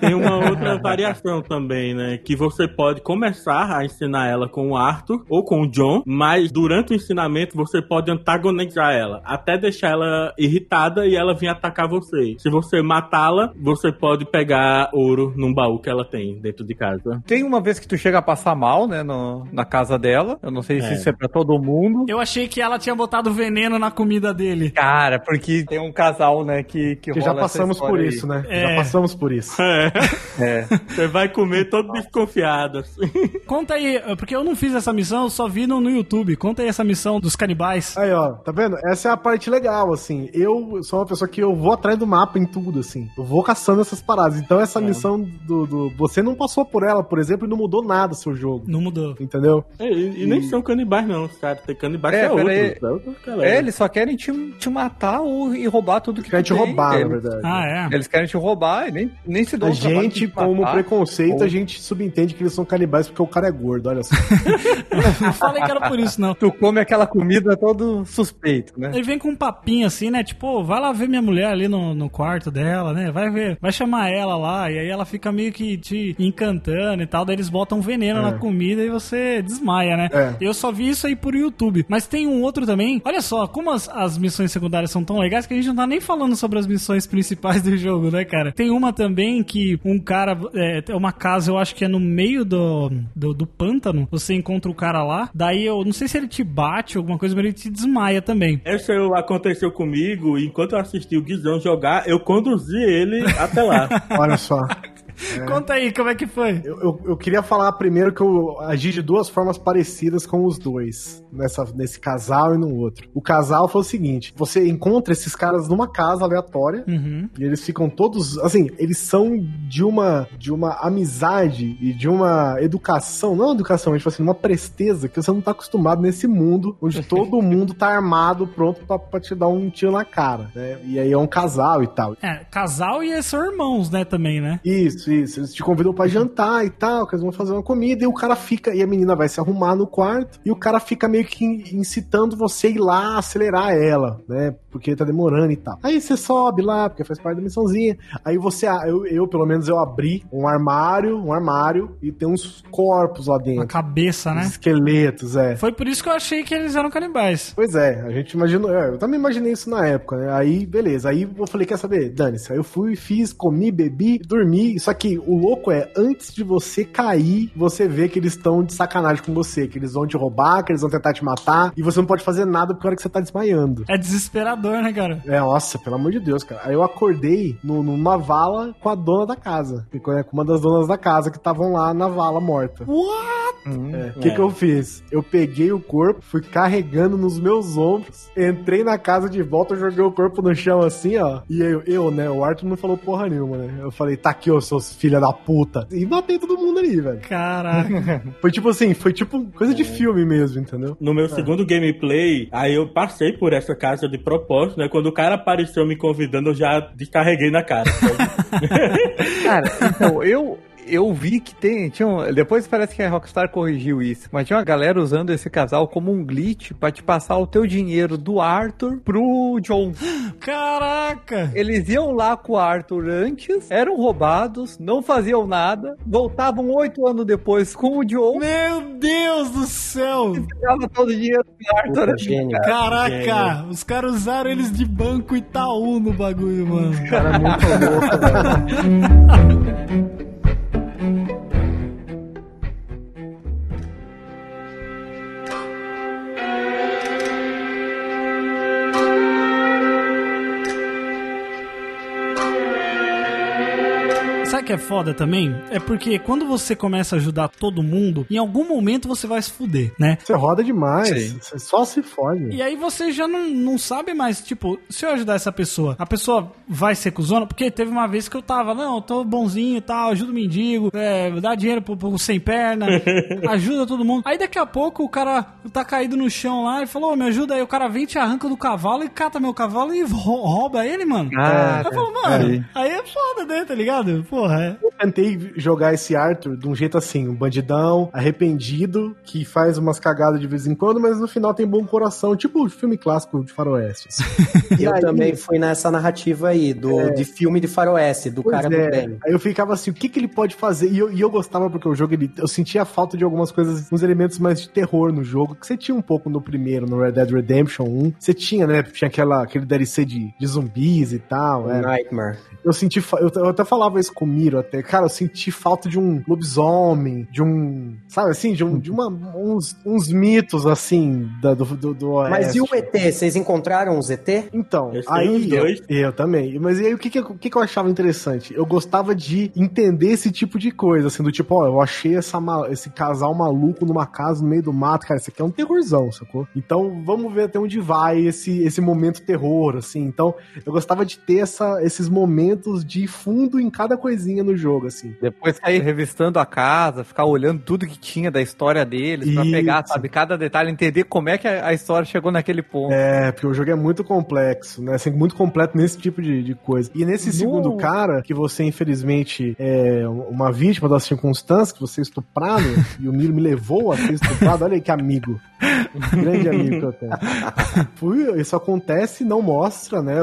Tem uma outra variação também, né? Que você pode começar a ensinar ela com o Arthur ou com o John, mas durante o ensinamento você pode antagonizar ela, até deixar ela irritada e ela vir atacar você. Se você matá-la, você pode pegar ouro num baú que ela tem dentro de casa. Tem uma vez que tu chega a passar mal, né, no- na casa dela. Eu não sei se É. isso é pra todo mundo. Eu achei que ela tinha botado veneno na comida dele. Cara, porque tem um casal, né, que, que Que já passamos por história isso, aí. né? É. Já passamos por isso. É, É. você vai comer todo desconfiado. assim. Conta aí, porque eu não fiz essa missão, eu só vi no, no YouTube. Conta aí essa missão dos canibais. Aí, ó, tá vendo? Essa é a parte legal, assim. Eu sou uma pessoa que eu vou atrás do mapa em tudo, assim. Eu vou caçando essas paradas. Então, essa missão do, do- Você não passou por ela, por exemplo, e não mudou nada o seu jogo. Não mudou. Entendeu? É, e, e nem são canibais, não, cara. Tem canibais É, que é aí. outro. É outro. É, eles só querem te, te matar ou, e roubar tudo que Quer tu te tem, roubar, na eles, verdade. Ah, é? Eles querem te roubar e nem, nem se dão A gente, te como matar. preconceito, ou- a gente subentende que eles são canibais porque o cara é gordo, olha só. Não falei que era por isso, não. Tu come aquela comida todo suspeito, né? Ele vem com um papinho assim, né? Tipo, "Ô, vai lá ver minha mulher ali no, no quarto dela, né? Vai ver, vai chamar ela lá, e aí ela fica meio que te encantando e tal. Daí eles botam veneno É. na comida e você desmaia, né? É. Eu só vi isso aí por YouTube. Mas tem um outro também. Olha só, como as, as missões secundárias são tão legais que a gente não tá nem falando sobre as missões principais do jogo, né, cara? Tem uma também que um cara. É é uma casa, eu acho que é no meio do, do, do pântano. Você encontra o cara lá. Daí eu não sei se ele te bate ou alguma coisa, mas ele te desmaia também. Essa eu- aconteceu comigo, enquanto eu assisti o Guizão jogar, eu conduzi ele até lá. Olha só. Conta aí, como é que foi? Eu, eu, eu queria falar primeiro que eu agi de duas formas parecidas com os dois, nessa, nesse casal e no outro. O casal foi o seguinte: você encontra esses caras numa casa aleatória Uhum. e eles ficam todos, assim, eles são de uma de uma amizade e de uma educação, não educação, mas tipo assim, uma presteza que você não tá acostumado nesse mundo onde todo mundo tá armado, pronto pra, pra te dar um tiro na cara, né? E aí é um casal e tal. É, casal e são irmãos, né, também, né? Isso, isso. Eles te convidam pra jantar e tal, que eles vão fazer uma comida, e o cara fica, e a menina vai se arrumar no quarto, e o cara fica meio que in- incitando você a ir lá acelerar ela, né? Porque tá demorando e tal. Aí você sobe lá, porque faz parte da missãozinha. Aí você, eu, eu pelo menos, eu abri um armário, um armário, e tem uns corpos lá dentro. cabeça, né? Esqueletos, é. Foi por isso que eu achei que eles eram canibais. Pois é, a gente imaginou, é, eu também imaginei isso na época, né? Aí, beleza, aí eu falei, quer saber, dane-se. Aí eu fui, fiz, comi, bebi, dormi. Só que o louco é, antes de você cair, você vê que eles estão de sacanagem com você, que eles vão te roubar, que eles vão tentar te matar, e você não pode fazer nada porque a hora que você tá desmaiando. É desesperador, né, cara? É, nossa, pelo amor de Deus, cara. Aí eu acordei no- numa vala com a dona da casa. e Com uma das donas da casa que estavam lá na vala morta. O que, É. que eu fiz? Eu peguei o corpo, fui carregando nos meus ombros, entrei na casa de volta, joguei o corpo no chão assim, ó. E eu, eu né? O Arthur não falou porra nenhuma, né? Eu falei, tá aqui, ô seus filha da puta. E matei todo mundo ali, velho. Caraca. Foi tipo assim, foi tipo coisa de filme mesmo, entendeu? No meu segundo gameplay, aí eu passei por essa casa de propósito, né? Quando o cara apareceu me convidando, eu já descarreguei na cara. Cara, então, eu. Eu vi que tem. Tinha um- depois parece que a Rockstar corrigiu isso. Mas tinha uma galera usando esse casal como um glitch pra te passar o teu dinheiro do Arthur pro John. Caraca. Eles iam lá com o Arthur antes, eram roubados, não faziam nada, voltavam oito anos depois com o John, Meu Deus do céu. pegava todo o dinheiro do Arthur. Puta, gênio. Caraca, os caras usaram eles de banco Itaú no bagulho, mano. Cara é muito louco, velho. Sabe que é foda também? É porque quando você começa a ajudar todo mundo, em algum momento você vai se fuder, né? Você roda demais, Sim. você só se fode. E aí você já não, não sabe mais, tipo, se eu ajudar essa pessoa, a pessoa vai ser cuzona? Porque teve uma vez que eu tava, não, eu tô bonzinho e tal, ajuda o mendigo, é, dá dinheiro pro, pro sem perna, ajuda todo mundo. Aí daqui a pouco o cara tá caído no chão lá e falou, ô, me ajuda aí. O cara vem, te arranca do cavalo e cata meu cavalo e rou- rouba ele, mano. Ah, Aí eu falo, mano, é. aí é foda, né, tá ligado? Porra, é. Eu tentei jogar esse Arthur de um jeito assim, um bandidão, arrependido, que faz umas cagadas de vez em quando, mas no final tem bom coração, tipo o filme clássico de faroeste. assim. E Eu aí- também fui nessa narrativa aí, do, de filme de faroeste, do Pois cara do é. bem. Aí eu ficava assim, o que, que ele pode fazer? E eu, e eu gostava porque o jogo, ele, eu sentia a falta de algumas coisas, uns elementos mais de terror no jogo, que você tinha um pouco no primeiro, no Red Dead Redemption 1. Você tinha, né? Tinha aquela, aquele DLC de, de zumbis e tal. é. Nightmare. Eu senti. Eu, eu até falava isso com até. Cara, eu senti falta de um lobisomem, de um. Sabe assim? De, um, de uma, uns, uns mitos, assim, da- do, do, do Mas e o. ET? Vocês encontraram os ET? Então, tem aí os dois. Eu, eu também. Mas e aí o que que, eu- o que que eu achava interessante? Eu gostava de entender esse tipo de coisa, assim, do tipo, ó, eu achei essa, esse casal maluco numa casa no meio do mato, cara, isso aqui é um terrorzão, sacou? Então, vamos ver até onde vai esse, esse momento terror, assim. Então, eu gostava de ter essa, esses momentos de fundo em cada coisinha no jogo, assim. Depois sair revistando a casa, ficar olhando tudo que tinha da história deles, pra Isso. pegar, sabe, cada detalhe, entender como é que a, história chegou naquele ponto. É, porque o jogo é muito complexo, né? Assim, muito completo nesse tipo de, de coisa. E nesse No- segundo cara, que você infelizmente é uma vítima das circunstâncias, que você é estuprado, e o Miro me levou a ser estuprado, olha aí que amigo. Grande amigo que eu tenho. Isso acontece, não mostra, né?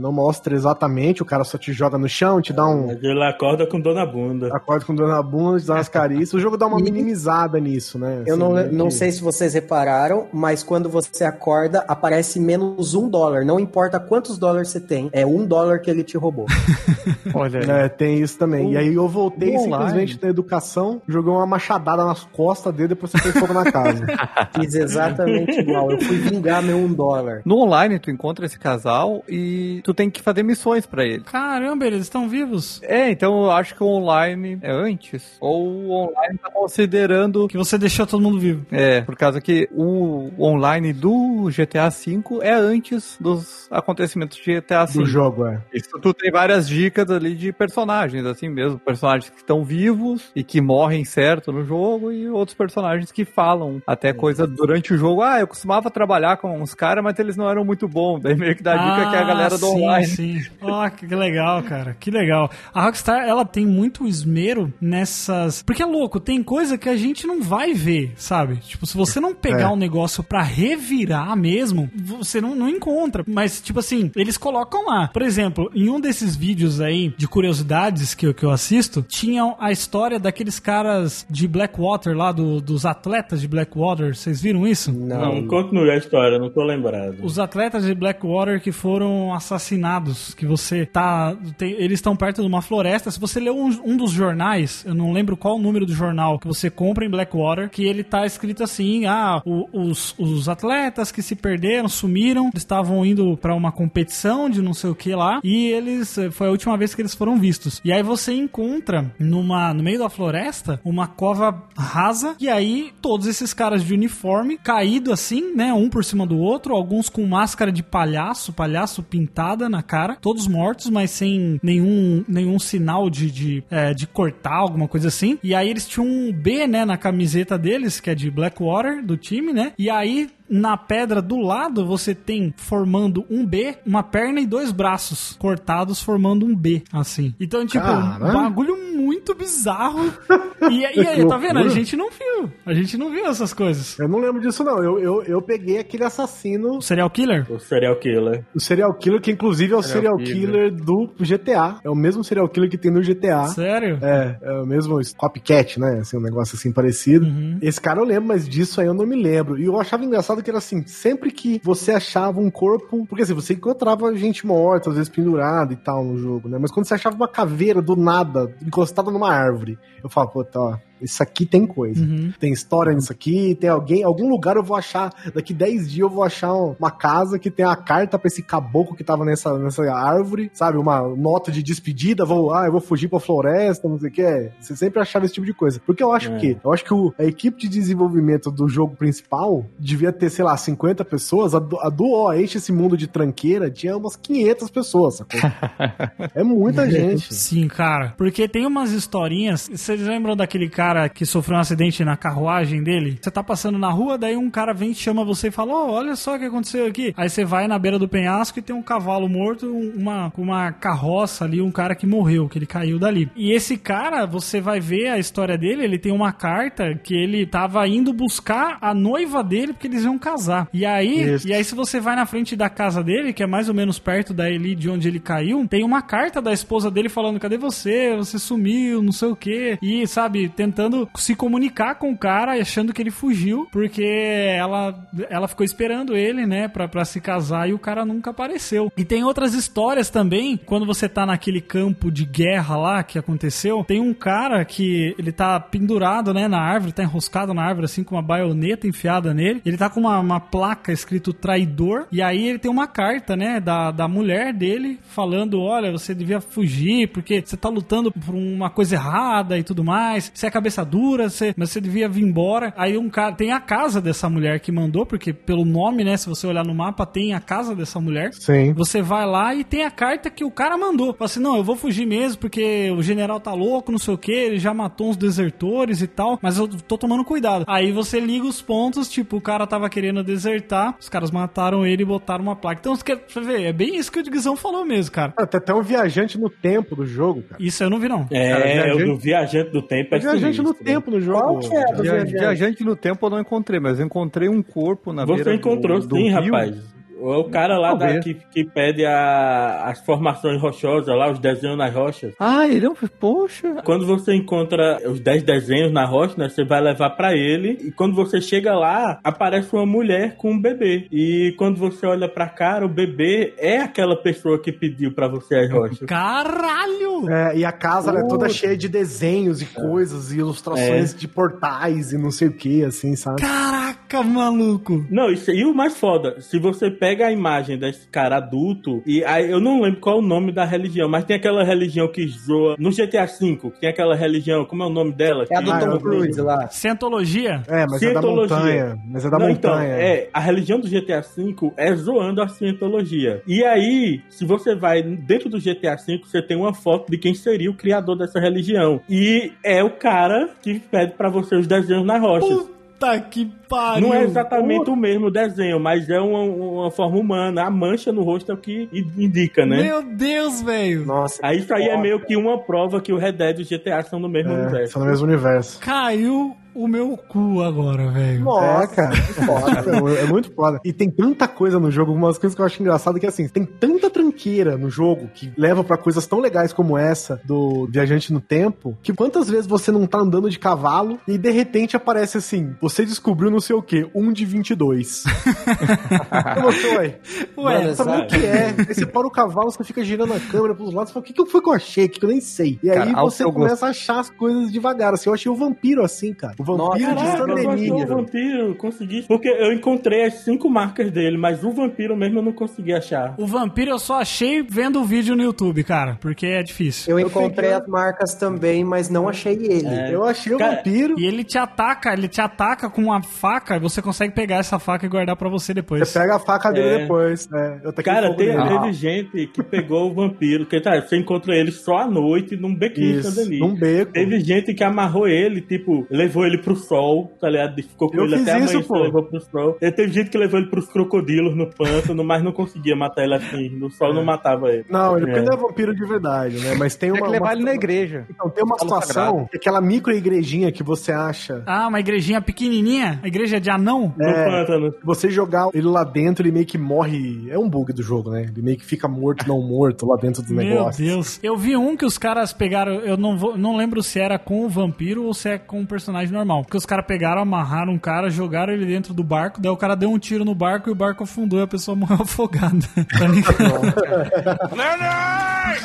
Não mostra exatamente, o cara só te joga no chão, te dá um. Mas ele acorda com dor na bunda. Acorda com dor na bunda, dá umas carícias. O jogo dá uma E- minimizada nisso, né? Eu Assim, não, meio não sei se vocês repararam, mas quando você acorda, aparece menos um dólar. Não importa quantos dólares você tem, é um dólar que ele te roubou. Olha aí. É, tem isso também. O- e aí eu voltei simplesmente online. da educação, joguei uma machadada nas costas dele, depois você fez fogo na casa. Fiz exatamente igual. Eu fui vingar meu um dólar. No online, tu encontra esse casal e tu tem que fazer missões pra ele. Caramba, eles estão vivos. É, então eu acho que o online é antes. Ou o online tá considerando. Que você deixou todo mundo vivo. É, por causa que o online do GTA V é antes dos acontecimentos de GTA V. do jogo, é. Isso tu tem várias dicas ali de personagens, assim mesmo. Personagens que estão vivos e que morrem certo no jogo, e outros personagens que falam até coisa durante o jogo. Ah, eu costumava trabalhar com uns caras, mas eles não eram muito bons. Daí meio que dá dica que é a galera do sim, online. Sim, Ó, que que legal, cara. Que legal. A Rockstar, ela tem muito esmero nessas. Porque é louco, tem coisa que a gente não vai ver, sabe? Tipo, se você não pegar É. um negócio pra revirar mesmo, você não, não encontra. Mas, tipo assim, eles colocam lá. Por exemplo, em um desses vídeos aí de curiosidades que, eu- que eu assisto, tinham a história daqueles caras de Blackwater lá, do- dos atletas de Blackwater. Vocês viram isso? Não, continue a história, não tô lembrado. Os atletas de Blackwater que foram assassinados, que você tá. tem- eles estão perto de uma floresta. Se você ler um, um dos jornais, eu não lembro qual o número do jornal que você compra em Blackwater, que ele tá escrito assim: ah, o- os, os atletas que se perderam, sumiram, estavam indo pra uma competição de não sei o que lá, e eles. eh, Foi a última vez que eles foram vistos. E aí você encontra numa, no meio da floresta uma cova rasa, e aí todos esses caras de uniforme caído assim, né? Um por cima do outro, alguns com máscara de palhaço, palhaço pintada na cara, todos mortos, mas sem nenhum, nenhum sinal de, de, é, de cortar, alguma coisa assim. E aí eles tinham um B, né, na camiseta deles, que é de Blackwater, do time, né? E aí na pedra do lado você tem formando um B, uma perna e dois braços cortados formando um B, assim. Então, tipo, um Caramba. bagulho muito bizarro. E, e aí, tá vendo? A gente não viu. A gente não viu essas coisas. Eu não lembro disso, não. Eu, eu, eu peguei aquele assassino, O serial killer? O serial killer. o serial killer, que inclusive é o serial, Serial killer. do GTA. É o mesmo serial killer que tem no GTA. Sério? É, é o mesmo copycat, né? Assim, um negócio assim parecido. Uhum. Esse cara eu lembro, mas disso aí eu não me lembro. E eu achava engraçado que era assim, sempre que você achava um corpo. Porque assim, você encontrava gente morta, às vezes pendurada e tal no jogo, né? Mas quando você achava uma caveira do nada, encostada numa árvore, eu falava, puta, ó. Isso aqui tem coisa. Tem história nisso aqui, tem alguém, algum lugar eu vou achar, daqui 10 dias eu vou achar um- uma casa que tem a carta pra esse caboclo que tava nessa, nessa árvore, sabe? Uma nota de despedida, vou, ah, eu vou fugir pra floresta, não sei o que. É, Você sempre achava esse tipo de coisa. Porque eu acho É. que, eu acho que o- a equipe de desenvolvimento do jogo principal devia ter, sei lá, 50 pessoas. A do, a do Ó, Enche esse mundo de tranqueira tinha umas 500 pessoas, sacou? é muita gente. Sim, cara. Porque tem umas historinhas. Vocês lembram daquele cara que sofreu um acidente na carruagem dele? Você tá passando na rua, daí um cara vem, chama você e fala: Ó, olha só o que aconteceu aqui. Aí você vai na beira do penhasco e tem um cavalo morto, um- uma, uma carroça ali, um cara que morreu, que ele caiu dali. E esse cara, você vai ver a história dele, ele tem uma carta que ele tava indo buscar a noiva dele porque eles iam casar. E aí, Isso. e aí se você vai na frente da casa dele, que é mais ou menos perto da ali de onde ele caiu, tem uma carta da esposa dele falando: cadê você? Você sumiu, não sei o quê. E, sabe, tentando se comunicar com o cara, achando que ele fugiu, porque ela, ela ficou esperando ele, né, pra, pra se casar e o cara nunca apareceu. E tem outras histórias também, quando você tá naquele campo de guerra lá que aconteceu, tem um cara que ele tá pendurado, né, na árvore, tá enroscado na árvore, assim, com uma baioneta enfiada nele. Ele tá com uma, uma placa escrito traidor, e aí ele tem uma carta, né, da, da mulher dele, falando: olha, você devia fugir, porque você tá lutando por uma coisa errada e tudo mais, você é cabeça dura, você, mas você devia vir embora. Aí um cara, tem a casa dessa mulher que mandou, porque pelo nome, né, se você olhar no mapa, tem a casa dessa mulher. Sim. Você vai lá e tem a carta que o cara mandou. Fala assim: não, eu vou fugir mesmo porque o general tá louco, não sei o que, ele já matou uns desertores e tal, mas eu tô tomando cuidado. Aí você liga os pontos, tipo, o cara tava querendo desertar, os caras mataram ele e botaram uma placa. Então, você quer você vê, é bem isso que o Digzão falou mesmo, cara. Tem até um viajante no tempo do jogo, cara. Isso eu não vi, não. É, Cara, o viajante- do viajante do tempo é viajante no sinistro. tempo no jogo. Qual que é do Via- viajante? Viajante no tempo eu não encontrei, mas eu encontrei um corpo na Você beira encontrou do, do sim, rio. rapaz. É o cara lá da- que, que pede a- as formações rochosas lá, os desenhos nas rochas. Ah, ele é um... Poxa... Quando você encontra os 10 desenhos na rocha, né, você vai levar pra ele. E quando você chega lá, aparece uma mulher com um bebê. E quando você olha pra cara, o bebê é aquela pessoa que pediu pra você as rochas. Caralho! É, e a casa ela é toda cheia de desenhos e coisas e ilustrações de portais e não sei o que, assim, sabe? Caraca, maluco! Não, isso, e o mais foda, se você pega a imagem desse cara adulto, e aí eu não lembro qual é o nome da religião, mas tem aquela religião que zoa. No GTA V, tem aquela religião, como é o nome dela? É a do Ah, Tom Cruise lá. Cientologia? É, mas é da Cientologia. montanha. Mas é da Não, montanha. Então, é, a religião do GTA V é zoando a cientologia. E aí, se você vai dentro do GTA V, você tem uma foto de quem seria o criador dessa religião. E é o cara que pede pra você os desenhos nas rochas. Puta que pariu! Não é exatamente o mesmo desenho, mas é uma, uma forma humana. A mancha no rosto é o que indica, né? Meu Deus, velho! Nossa. Aí isso aí é meio que uma prova que o Red Dead e o GTA são do mesmo É, universo. são no mesmo universo. Caiu o meu cu agora, velho. É, cara, foda. é muito foda. E tem tanta coisa no jogo, umas coisas que eu acho engraçado que assim, tem tanta tranqueira no jogo que leva pra coisas tão legais como essa do Viajante no Tempo, que quantas vezes você não tá andando de cavalo e de repente aparece assim, você descobriu não sei o que, um de 22. Então você, ué, Ué, Mano, sabe o que é? Aí você para o cavalo, você fica girando a câmera pros lados e fala, o que, que foi que eu achei que eu nem sei? E Cara, aí você começa a achar as coisas devagar, assim, eu achei o vampiro assim, cara. O vampiro de Caraca, San eu o vampiro, consegui. Porque eu encontrei as cinco marcas dele, mas o vampiro mesmo eu não consegui achar. O vampiro eu só achei vendo o vídeo no YouTube, cara, porque é difícil. Eu encontrei as marcas também, mas não achei ele. É. Eu achei o Cara, vampiro. E ele te ataca, ele te ataca com uma faca e você consegue pegar essa faca e guardar pra você depois. Você pega a faca dele É. depois. É, eu taquei Cara, nele. teve gente que pegou o vampiro, que tá, você encontra ele só à noite num bequinho de Isso, Denis. num beco. Teve gente que amarrou ele, tipo, levou ele pro sol, tá ligado? Ficou com Eu ele até isso, amanhã, pô. levou pro sol. E teve gente que levou ele pros crocodilos no pântano, mas não conseguia matar ele assim. No sol não matava ele. Não, ele É. não é vampiro de verdade, né? Mas tem Tem uma. que levar uma- ele na igreja. Então, tem uma situação, aquela micro igrejinha que você acha. Ah, uma igrejinha pequenininha? A igreja de anão? No É. pântano. Se você jogar ele lá dentro, ele meio que morre. É um bug do jogo, né? Ele meio que fica morto, não morto lá dentro do Meu negócio. Deus. Eu vi um que os caras pegaram, eu não vou, não lembro se era com o vampiro ou se é com um personagem normal. Porque os caras pegaram, amarraram um cara, jogaram ele dentro do barco, daí o cara deu um tiro no barco e o barco afundou e a pessoa morreu afogada. Tá ligado? Leonard!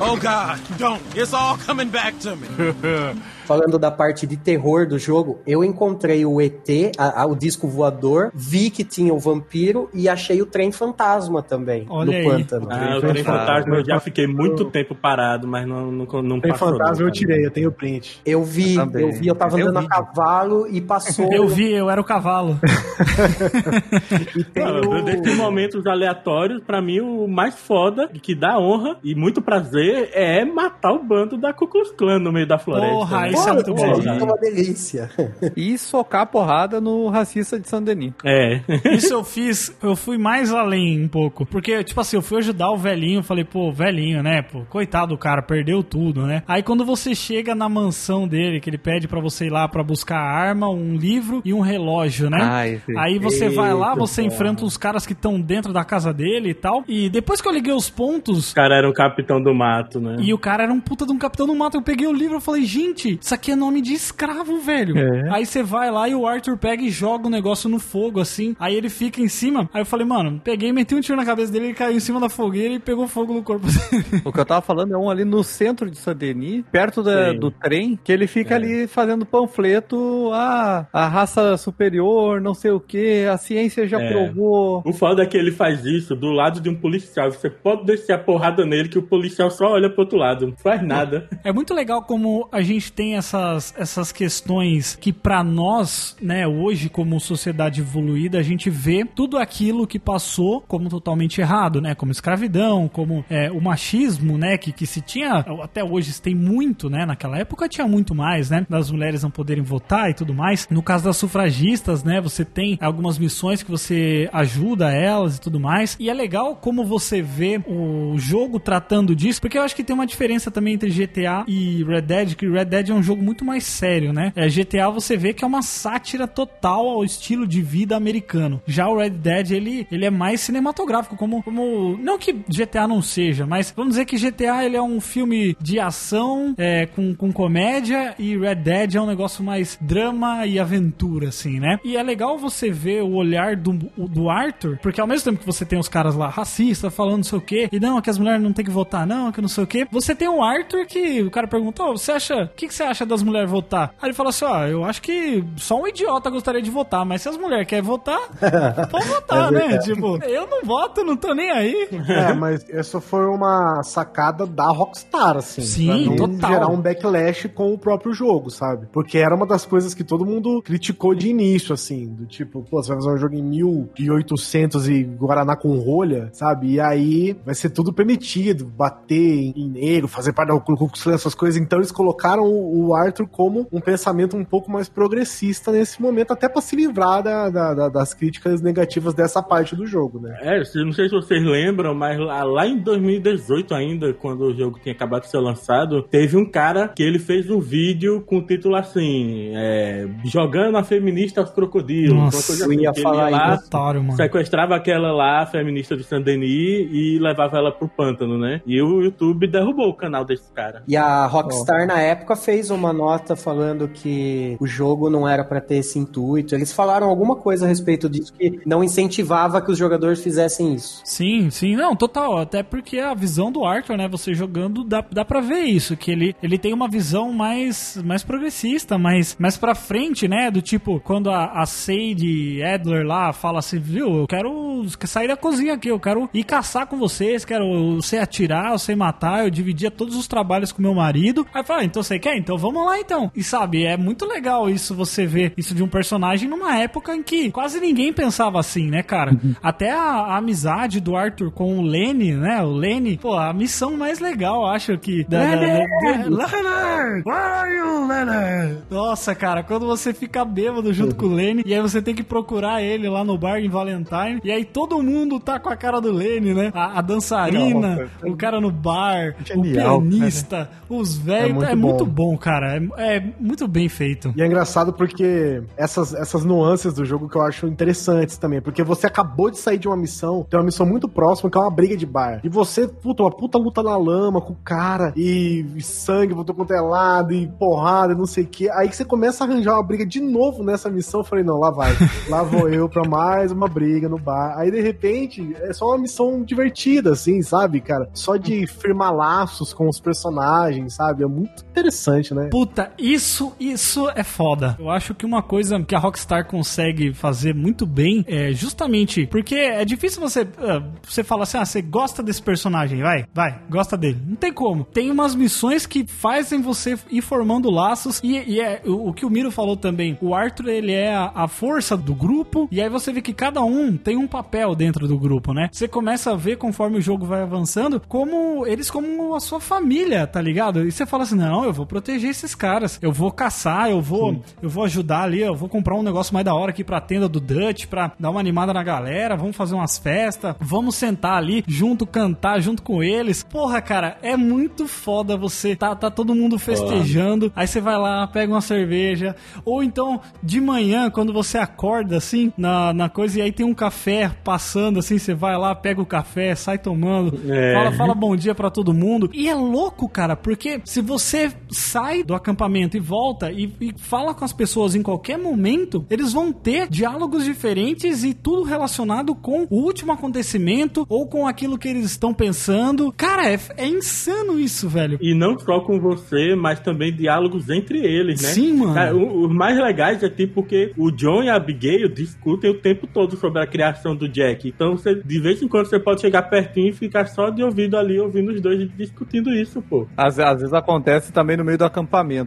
Oh God, don't. It's all coming back to me. falando da parte de terror do jogo, eu encontrei o ET, a- a- o disco voador, vi que tinha o vampiro e achei o trem fantasma também Olha no aí. pântano. Ah, o Trem Trem Fantasma. Fantasma eu já fiquei muito tempo parado, mas não, não, não passou. fantasma, não, eu tirei, eu tenho o print. Eu vi, Eu também. eu vi, eu tava Eu andando vi. a cavalo e passou. Eu vi, eu era o cavalo. E tem Não, o... Desses momentos aleatórios, pra mim, o mais foda, e que dá honra e muito prazer, é matar o bando da Ku Klux Klan no meio da floresta. Porra, né? isso é muito bom. isso é uma delícia. E socar porrada no racista de Saint-Denis. É. Isso eu fiz, eu fui mais além um pouco. Porque, tipo assim, eu fui ajudar o velhinho, falei, pô, velhinho, né? Pô, coitado do cara, perdeu tudo, né? Aí quando você chega na mansão dele, que ele pede pra você ir lá pra buscar a arma, um livro e um relógio, né? Ah, esse- Aí você vai lá, você porra. enfrenta os caras que estão dentro da casa dele e tal. E depois que eu liguei os pontos, O cara era o capitão do mato, né? e o cara era um puta de um capitão do mato. Eu peguei o livro e falei, gente, isso aqui é nome de escravo, velho. Aí você vai lá e o Arthur pega e joga o negócio no fogo, assim. Aí ele fica em cima. Aí eu falei, mano, peguei, meti um tiro na cabeça dele, ele caiu em cima da fogueira e pegou fogo no corpo dele. O que eu tava falando é um ali no centro de Saint-Denis, perto da- do trem, que ele fica ali fazendo panfleto, ah, a raça superior, não sei o que, a ciência já É. provou. O foda é que ele faz isso do lado de um policial. Você pode descer a porrada nele que o policial só olha pro outro lado, não faz nada. É muito legal como a gente tem essas, essas questões que pra nós, né, hoje como sociedade evoluída, a gente vê tudo aquilo que passou como totalmente errado, né, como escravidão, como é, o machismo, né, que, que se tinha, até hoje se tem muito, né, naquela época tinha muito mais, né, das mulheres não poderem votar e tudo mais. No caso das sufragistas, né, você tem algumas missões que você ajuda elas e tudo mais. E é legal como você vê o jogo tratando disso, porque eu acho que tem uma diferença também entre GTA e Red Dead, que Red Dead é um jogo muito mais sério, né? É, GTA você vê que é uma sátira total ao estilo de vida americano. Já o Red Dead, ele, ele é mais cinematográfico, como, como... Não que GTA não seja, mas vamos dizer que GTA ele é um filme de ação é, com, com comédia e Red Dead é um negócio mais drama e aventura, assim, né? E é legal você ver o olhar do, do Arthur, porque ao mesmo tempo que você tem os caras lá racistas falando não sei o quê, e não, que as mulheres não tem que votar, não, que não sei o quê, você tem o Arthur que o cara perguntou, você acha, o que, que você acha das mulheres votar? Aí ele fala assim, ó, eu acho que só um idiota gostaria de votar, mas se as mulheres querem votar, pode votar, né? Tipo, eu não voto, não tô nem aí. É, mas essa foi uma sacada da Rockstar, assim. Sim, pra não total. gerar um backlash com o próprio jogo, sabe? Porque era uma das coisas que todo mundo criticou de início, assim. Do tipo, pô, você vai fazer um jogo em 1800 e Guaraná com rolha, sabe? E aí vai ser tudo permitido, bater em, negro, fazer parte Klan, essas coisas. Então eles colocaram o, o Arthur como um pensamento um pouco mais progressista nesse momento, até pra se livrar da- da- da- das críticas negativas dessa parte do jogo, né? É, não sei se vocês lembram, mas lá, lá em 2018 ainda, quando o jogo tinha acabado de ser lançado, teve um cara que ele fez um vídeo com o título assim, é, jogando a feminista aos crocodilos. Nossa, eu ia ele falar lá. Otário, mano. sequestrava aquela lá, a feminista de Saint-Denis, e levava ela pro pântano, né? E o YouTube derrubou o canal desse cara. E a Rockstar na época fez uma nota falando que o jogo não era pra ter esse intuito. Eles falaram alguma coisa a respeito disso que não incentivava que os jogadores fizessem isso. Sim, sim, não, total. Até porque a visão do Arthur, né? Você jogando, dá, dá pra ver isso. Que ele, ele tem uma visão mais, mais progressista, mais, mais pra frente, né? Do tipo, quando a, a Sadie Adler lá fala assim, viu, eu quero sair da cozinha aqui, eu quero ir caçar com vocês, quero sei atirar, sei matar, eu dividia todos os trabalhos com meu marido. Aí fala, ah, então você quer? Então vamos lá então. E sabe, é muito legal isso, você ver isso de um personagem numa época em que quase ninguém pensava assim, né, cara? Até a, a amizade do Arthur com o Lenny, né? O Lenny, pô, a missão mais legal, acho que. Da, da, da- da- Leonard! Where are you, Leonard? Nossa, cara, quando você fica bêbado junto com o Lenny, e aí você tem que procurar ele lá no bar em Valentine, e aí todo mundo tá com a cara do Lenny, né? A, a dançarina, o cara no bar, Genial, o pianista, os velhos. É, É muito muito bom. bom, cara. É, é muito bem feito. E é engraçado porque essas, essas nuances do jogo que eu acho interessantes também. Porque você acabou de sair de uma missão, tem uma missão muito próxima, que é uma briga de bar. E você, puta, uma puta luta na lama com o cara, e, e sangue voltou quanto é lado, e porrada, não sei o que. Aí você começa a arranjar uma briga de novo nessa missão. Eu falei, não, lá vai. Lá vou eu pra mais uma briga no bar. Aí de repente, é só uma missão divertida, assim, sabe, cara? Só de firmar laços com os personagens, sabe? É muito interessante né? Puta, isso, isso é foda. Eu acho que uma coisa que a Rockstar consegue fazer muito bem é justamente porque é difícil você ah, você falar assim, ah, você gosta desse personagem, vai, vai, gosta dele. Não tem como. Tem umas missões que fazem você ir formando laços e, e é o, o que o Miro falou também. O Arthur ele é a, a força do grupo e aí você vê que cada um tem um papel dentro do grupo, né? Você começa a ver conforme o jogo vai avançando como eles como a sua família, tá ligado? E você fala assim, não, eu vou proteger esses caras, eu vou caçar, eu vou, eu vou ajudar ali, eu vou comprar um negócio mais da hora aqui pra tenda do Dutch pra dar uma animada na galera, vamos fazer umas festas, vamos sentar ali junto, cantar junto com eles. Porra, cara, é muito foda você tá, tá todo mundo festejando, aí você vai lá, pega uma cerveja, ou então de manhã, quando você acorda assim, na, na coisa, e aí tem um café passando assim, você vai lá, pega o café, sai tomando, É. fala, fala bom dia pra todo mundo. E é louco, cara, porque se você sai do acampamento e volta e, e fala com as pessoas em qualquer momento, eles vão ter diálogos diferentes e tudo relacionado com o último acontecimento ou com aquilo que eles estão pensando. Cara, é, é insano isso, velho. E não só com você, mas também diálogos entre eles, né? Sim, mano. Cara, o- os mais legais é tipo porque o John e a Abigail discutem o tempo todo sobre a criação do Jack. Então, você, de vez em quando, você pode chegar pertinho e ficar só de ouvido ali, ouvindo os dois discutindo isso, pô. Às, às vezes acontece também no meio do acampamento.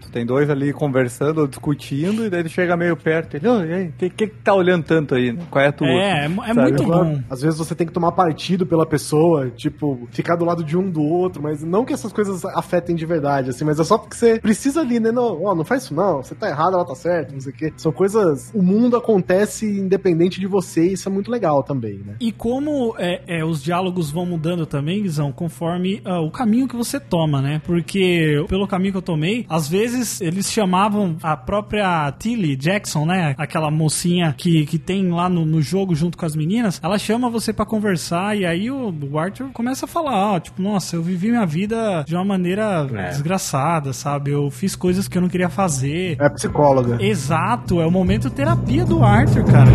Tem dois ali conversando ou discutindo, e daí ele chega meio perto. Ele, e o que, que tá olhando tanto aí? Qual é a tua? É, é, é muito bom. Às vezes você tem que tomar partido pela pessoa, tipo, ficar do lado de um do outro, mas não que essas coisas afetem de verdade, assim, mas é só porque você precisa ali, né? Não, ó, não faz isso não, você tá errado, ela tá certa, não sei o quê. São coisas. O mundo acontece independente de você e isso é muito legal também, né? E como é, é, os diálogos vão mudando também, Guizão, conforme ah, o caminho que você toma, né? Porque pelo caminho que eu tomei, às vezes eles chamavam a própria Tilly Jackson, né? Aquela mocinha que, que tem lá no, no jogo junto com as meninas, ela chama você pra conversar e aí o, o Arthur começa a falar, ó, tipo, nossa, eu vivi minha vida de uma maneira É. desgraçada, sabe? Eu fiz coisas que eu não queria fazer. É psicóloga. Exato, é o momento terapia do Arthur, cara.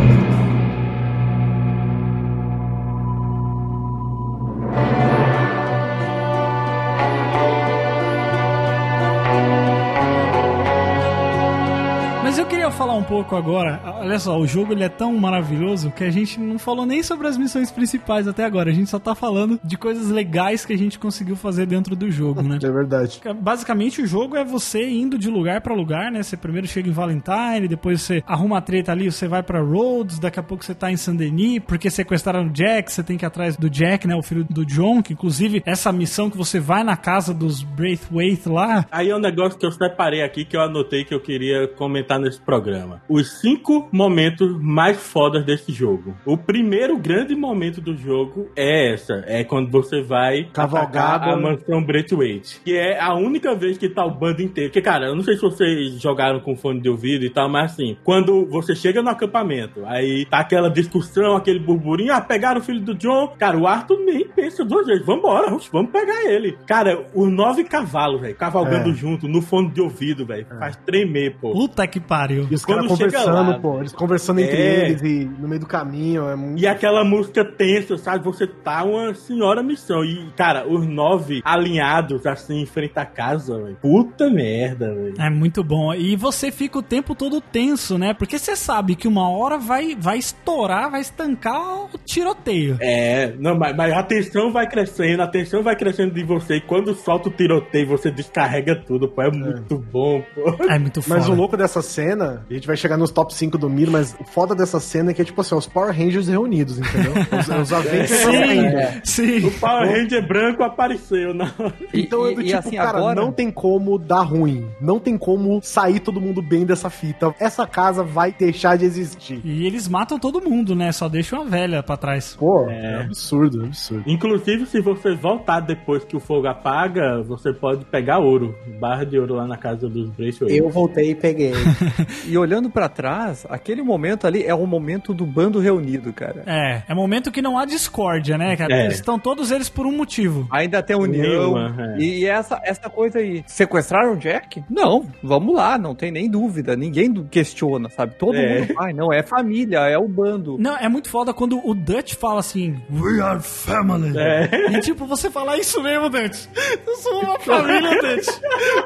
Pouco agora. Olha só, o jogo ele é tão maravilhoso que a gente não falou nem sobre as missões principais até agora. A gente só tá falando de coisas legais que a gente conseguiu fazer dentro do jogo, né? É verdade. Basicamente, o jogo é você indo de lugar pra lugar, né? Você primeiro chega em Valentine, depois você arruma a treta ali, você vai pra Rhodes, daqui a pouco você tá em Saint-Denis, porque sequestraram o Jack, você tem que ir atrás do Jack, né? O filho do John, que inclusive essa missão que você vai na casa dos Braithwaite lá. Aí é um negócio que eu separei aqui que eu anotei que eu queria comentar nesse programa. Os cinco momentos mais fodas desse jogo. O primeiro grande momento do jogo é essa. É quando você vai Cavalgada. atacar a mansão Braithwaite. Que é a única vez que tá o bando inteiro. Porque, cara, eu não sei se vocês jogaram com fone de ouvido e tal, mas assim, quando você chega no acampamento, aí tá aquela discussão, aquele burburinho, ah, pegaram o filho do John. Cara, o Arthur nem pensa duas vezes. Vambora, vamos pegar ele. Cara, os nove cavalos, velho, cavalgando É. junto, no fone de ouvido, velho. Faz tremer, pô. Puta que pariu. E os Quando caras conversando, lá, pô, eles conversando entre É. eles e no meio do caminho, é muito. E aquela música tensa, sabe? Você tá uma senhora missão. E, cara, os nove alinhados, assim, em frente à casa, velho. Puta merda, velho. É muito bom. E você fica o tempo todo tenso, né? Porque você sabe que uma hora vai, vai estourar, vai estancar o tiroteio. É, não, mas, mas a tensão vai crescendo, a tensão vai crescendo de você. E quando solta o tiroteio, você descarrega tudo, pô. É muito bom, pô. É muito foda. Mas o louco dessa cena, a gente vai chegar nos top 5 do Miro, mas o foda dessa cena é que é tipo assim, os Power Rangers reunidos, entendeu? Os, os Avengers Sim, sim. O Power Ranger branco apareceu, não. E, Então e- é do e tipo, assim, cara, agora... não tem como dar ruim. Não tem como sair todo mundo bem dessa fita. Essa casa vai deixar de existir. E eles matam todo mundo, né? Só deixam a velha pra trás. Pô, é, absurdo, absurdo. Inclusive, se você voltar depois que o fogo apaga, você pode pegar ouro. Barra de ouro lá na casa dos Braithwaite. Eu voltei e peguei. E olhando pra trás, aquele momento ali é o momento do bando reunido, cara. É, é momento que não há discórdia, né, cara? É. Eles estão todos eles por um motivo. Ainda tem união. É. E essa, essa coisa aí. Sequestraram o Jack? Não, vamos lá, não tem nem dúvida. Ninguém questiona, sabe? Todo É. mundo vai. Não, é família, é o bando. Não, é muito foda quando o Dutch fala assim, We are family. É. E tipo, você fala isso mesmo, Dutch. Eu sou uma família, Dutch.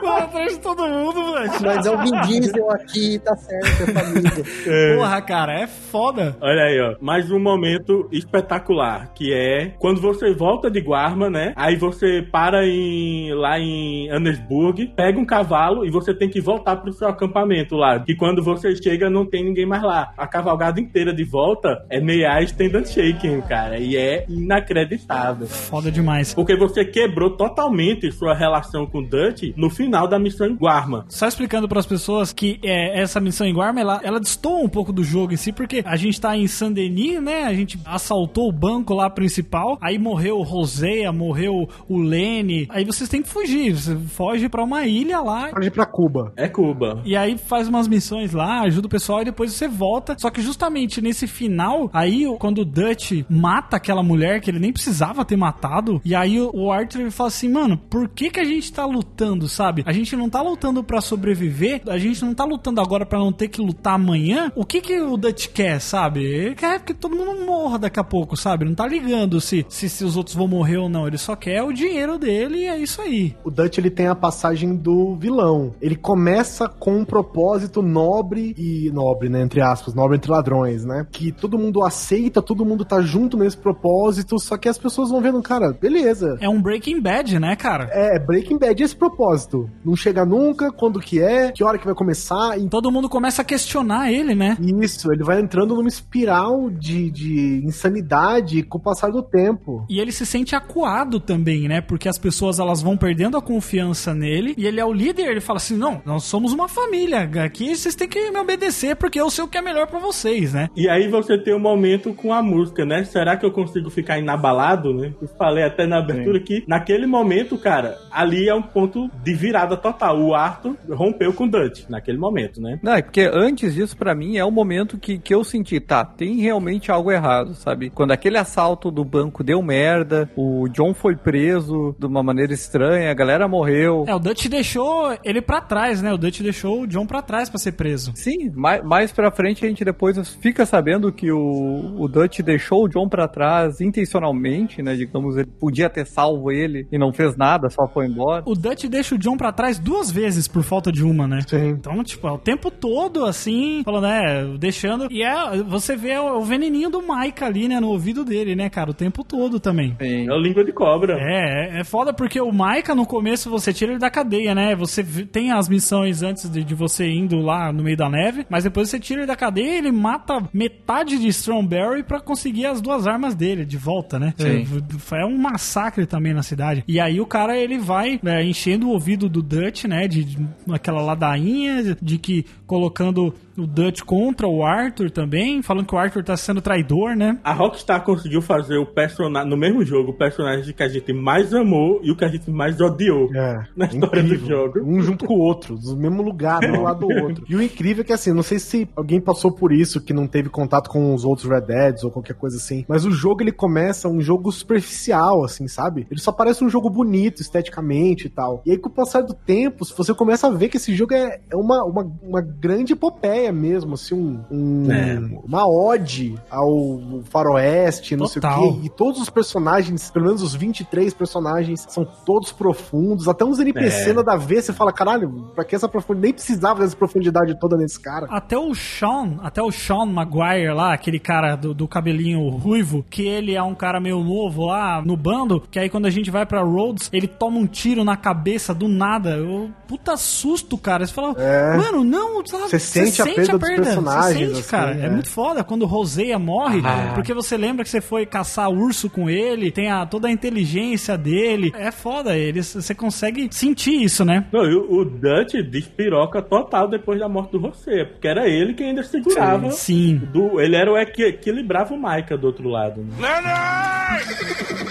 Vou atrás de todo mundo, Dutch. Mas é o Vin Diesel aqui, tá certo, é família. Porra, cara, é foda. Olha aí, ó. Mais um momento espetacular, que é quando você volta de Guarma, né? Aí você para em lá em Annesburg, pega um cavalo e você tem que voltar pro seu acampamento lá. Que quando você chega não tem ninguém mais lá. A cavalgada inteira de volta é meia stand and shaking, cara. E é inacreditável. Foda demais. Porque você quebrou totalmente sua relação com o Dutch no final da missão em Guarma. Só explicando para as pessoas que é, essa missão em Guarma, ela, ela destoa um pouco do jogo em si, porque a gente tá em Saint-Denis, né? A gente assaltou o banco lá principal, aí morreu o Roseia, morreu o Lene, aí vocês têm que fugir, você foge pra uma ilha lá, ir pra Cuba. É Cuba. e aí faz umas missões lá, ajuda o pessoal e depois você volta. Só que justamente nesse final, aí quando o Dutch mata aquela mulher que ele nem precisava ter matado, e aí o o Arthur ele fala assim, mano, por que que a gente tá lutando, sabe? A gente não tá lutando pra sobreviver, a gente não tá lutando agora pra não ter que lutar amanhã. O que que o Dutch quer, sabe? Ele quer que todo mundo morra daqui a pouco, sabe? Não tá ligando se, se, se os outros vão morrer ou não. Ele só quer o dinheiro dele e é isso aí. O Dutch ele tem a passagem do vilão. Ele começa com um propósito nobre e nobre, né, entre aspas, nobre entre ladrões, né? Que todo mundo aceita, todo mundo tá junto nesse propósito, só que as pessoas vão vendo, cara, beleza. É um Breaking Bad, né, cara? É, Breaking Bad é esse propósito. Não chega nunca, quando que é, que hora que vai começar, e Todo mundo começa a questionar ele, né? isso, ele vai entrando numa espiral de, de insanidade com o passar do tempo. E ele se sente acuado também, né? Porque as pessoas elas vão perdendo a confiança nele. E ele é o líder, ele fala assim: não, nós somos uma família. Aqui vocês têm que me obedecer porque eu sei o que é melhor pra vocês, né? E aí você tem um momento com a música, né? Será que eu consigo ficar inabalado, né? Eu falei até na abertura que naquele momento, cara, ali é um ponto de virada total. O Arthur rompeu com o Dutch naquele momento, né? Não, é porque antes disso, pra mim, é o momento que, que eu senti, tá, tem realmente algo errado, sabe? Quando aquele assalto do banco deu merda, o John foi preso de uma maneira estranha, a galera morreu. É, o Dutch deixou ele pra trás, né? O Dutch deixou o John pra trás pra ser preso. Sim, mais, mais pra frente a gente depois fica sabendo que o, o Dutch deixou o John pra trás intencionalmente, né? Digamos, ele podia ter salvo ele e não fez nada, só foi embora. O Dutch deixa o John pra trás duas vezes por falta de uma, né? Sim. Então, tipo, é o tempo todo, assim, falando, é, deixando. E é, você vê o, o veneninho do Mike ali, né, no ouvido dele, né, cara, o tempo todo também. Sim. É o língua de cobra. É, é, é foda porque o Maika no começo você tira ele da cadeia, né? Você tem as missões antes de, de você indo lá no meio da neve, mas depois você tira ele da cadeia e ele mata metade de Stromberry pra conseguir as duas armas dele de volta, né? Sim. É, é um massacre também na cidade. E aí o cara ele vai né, enchendo o ouvido do Dutch, né? De, de aquela ladainha, de que colocando o Dutch contra o Arthur também, falando que o Arthur tá sendo traidor, né? A Rockstar conseguiu fazer o personagem no mesmo jogo, o personagem que a gente mais amou e o que a gente mais odiou É, na história do jogo. Um junto com o outro, do mesmo lugar, um do lado do outro. E o incrível é que assim, não sei se alguém passou por isso, que não teve contato com os outros Red Deads ou qualquer coisa assim, mas o jogo ele começa um jogo superficial, assim, sabe? Ele só parece um jogo bonito esteticamente e tal. E aí com o passar do tempo, você começa a ver que esse jogo é é uma, uma, uma grande epopeia mesmo, assim, um, um- É. uma ode ao faroeste, não sei o quê. E todos os personagens, pelo menos os 23 personagens, são todos profundos. Até uns NPC É. nada a ver, você fala, caralho, pra que essa profundidade? Nem precisava dessa profundidade toda nesse cara. Até o Sean, até o Sean Maguire lá, aquele cara do, do cabelinho ruivo, que ele é um cara meio novo lá no bando, que aí quando a gente vai pra Rhodes, ele toma um tiro na cabeça do nada. Eu, puta susto, cara. Você fala, É. mano, não, sabe? Você sente a perda dos personagens, Você sente, assim, cara. É. é. muito foda quando o Roseia morre, Ah. porque você lembra que você foi caçar urso com ele, tem a, toda a inteligência dele. É foda, ele, você consegue sentir isso, né? Não, o o Dutch despiroca total depois da morte do José, porque era ele quem ainda segurava. Sim. Do, ele era o que equilibrava o Micah do outro lado. né? Leonard!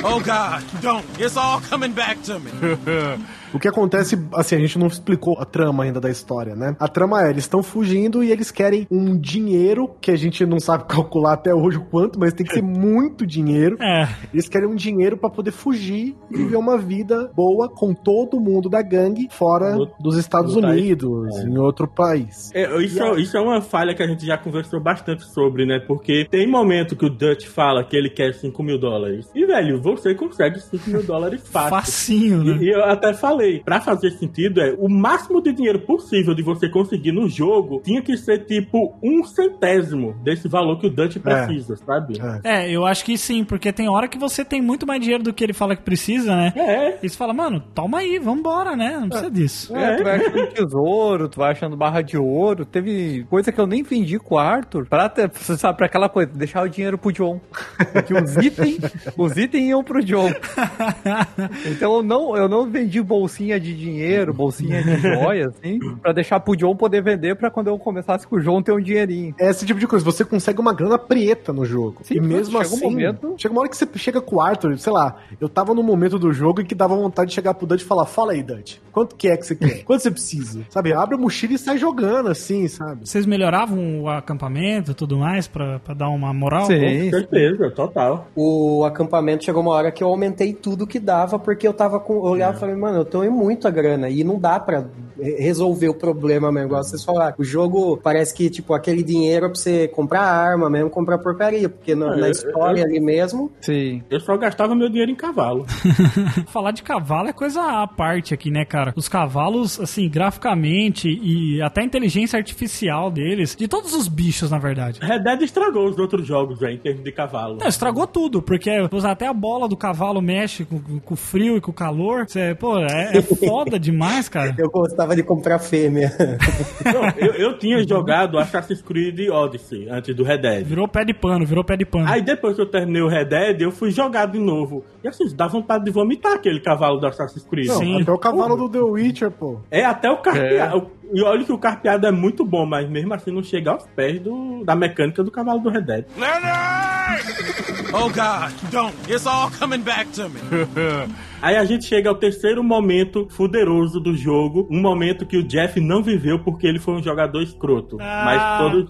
oh God, don't. It's all coming back to me. O que acontece, assim, a gente não explicou a trama ainda da história, né? A trama é, eles estão fugindo e eles querem um dinheiro que a gente não sabe calcular até hoje o quanto, mas tem que ser muito dinheiro. É. Eles querem um dinheiro pra poder fugir e viver uma vida boa com todo mundo da gangue fora No- dos Estados. Unidos, É. em outro país. É, isso, é- isso é uma falha que a gente já conversou bastante sobre, né? Porque tem momento que o Dutch fala que ele quer 5 mil dólares. E, velho, você consegue 5 mil dólares fácil. Facinho, né? E, e eu até falei, pra fazer sentido, é o máximo de dinheiro possível de você conseguir no jogo tinha que ser tipo um centésimo desse valor que o Dutch precisa, sabe? É. É, eu acho que sim, porque tem hora que você tem muito mais dinheiro do que ele fala que precisa, né? É. E você fala, mano, toma aí, vambora, né? Não precisa disso. É, tu vai achando tesouro, tu vai achando barra de ouro. Teve coisa que eu nem vendi com o Arthur pra, ter, você sabe, pra aquela coisa, deixar o dinheiro pro John. Porque os itens, os itens iam pro John. Então eu não, eu não vendi bolsinha de dinheiro, bolsinha de joia, assim, pra deixar pro John poder vender pra quando eu começasse com o John ter um dinheirinho. É esse tipo de coisa, você consegue uma grana preta no jogo. Sim, e mesmo chega um assim, momento- chega uma hora que você chega com o Arthur, sei lá, eu tava num momento do jogo em que dava vontade de chegar pro Dutch e falar, fala aí, Dutch, quanto que é que você quer? Quanto você precisa? Sabe, abre a mochila e sai jogando, assim, sabe? Vocês melhoravam o acampamento e tudo mais pra, pra dar uma moral? Com certeza, total. O acampamento chegou uma hora que eu aumentei tudo que dava, porque eu tava com. Eu olhava e falei, mano, eu tenho muita grana e não dá pra re- resolver o problema mesmo. Igual vocês falaram. O jogo parece que, tipo, aquele dinheiro é pra você comprar arma mesmo, comprar porcaria, porque na, Ah, na eu- história ali mesmo. Sim. Eu só gastava meu dinheiro em cavalo. Falar de cavalo é coisa à parte aqui, né, cara? Os cavalos, assim, graficamente e até a inteligência artificial deles, de todos os bichos, na verdade. Red Dead estragou os outros jogos, velho, em termos de cavalo. Não, estragou tudo, porque até a bola do cavalo mexe com, com o frio e com o calor. Cê, pô, é, é foda demais, cara. Eu gostava de comprar fêmea. Não, eu, eu tinha jogado Assassin's Creed Odyssey antes do Red Dead. Virou pé de pano, virou pé de pano. Aí depois que eu terminei o Red Dead, eu fui jogar de novo. E assim, dá vontade de vomitar aquele cavalo do Assassin's Creed. Não, Sim. até o cavalo do The Witcher, pô. É até o carpeado. E olha que o carpeado é muito bom, mas mesmo assim não chega aos pés do, da mecânica do cavalo do Red Dead. Leonard! Oh God, don't. It's all coming back to me. Aí a gente chega ao terceiro momento fuderoso do jogo, um momento que o Jeff não viveu porque ele foi um jogador escroto. Ah. Mas todos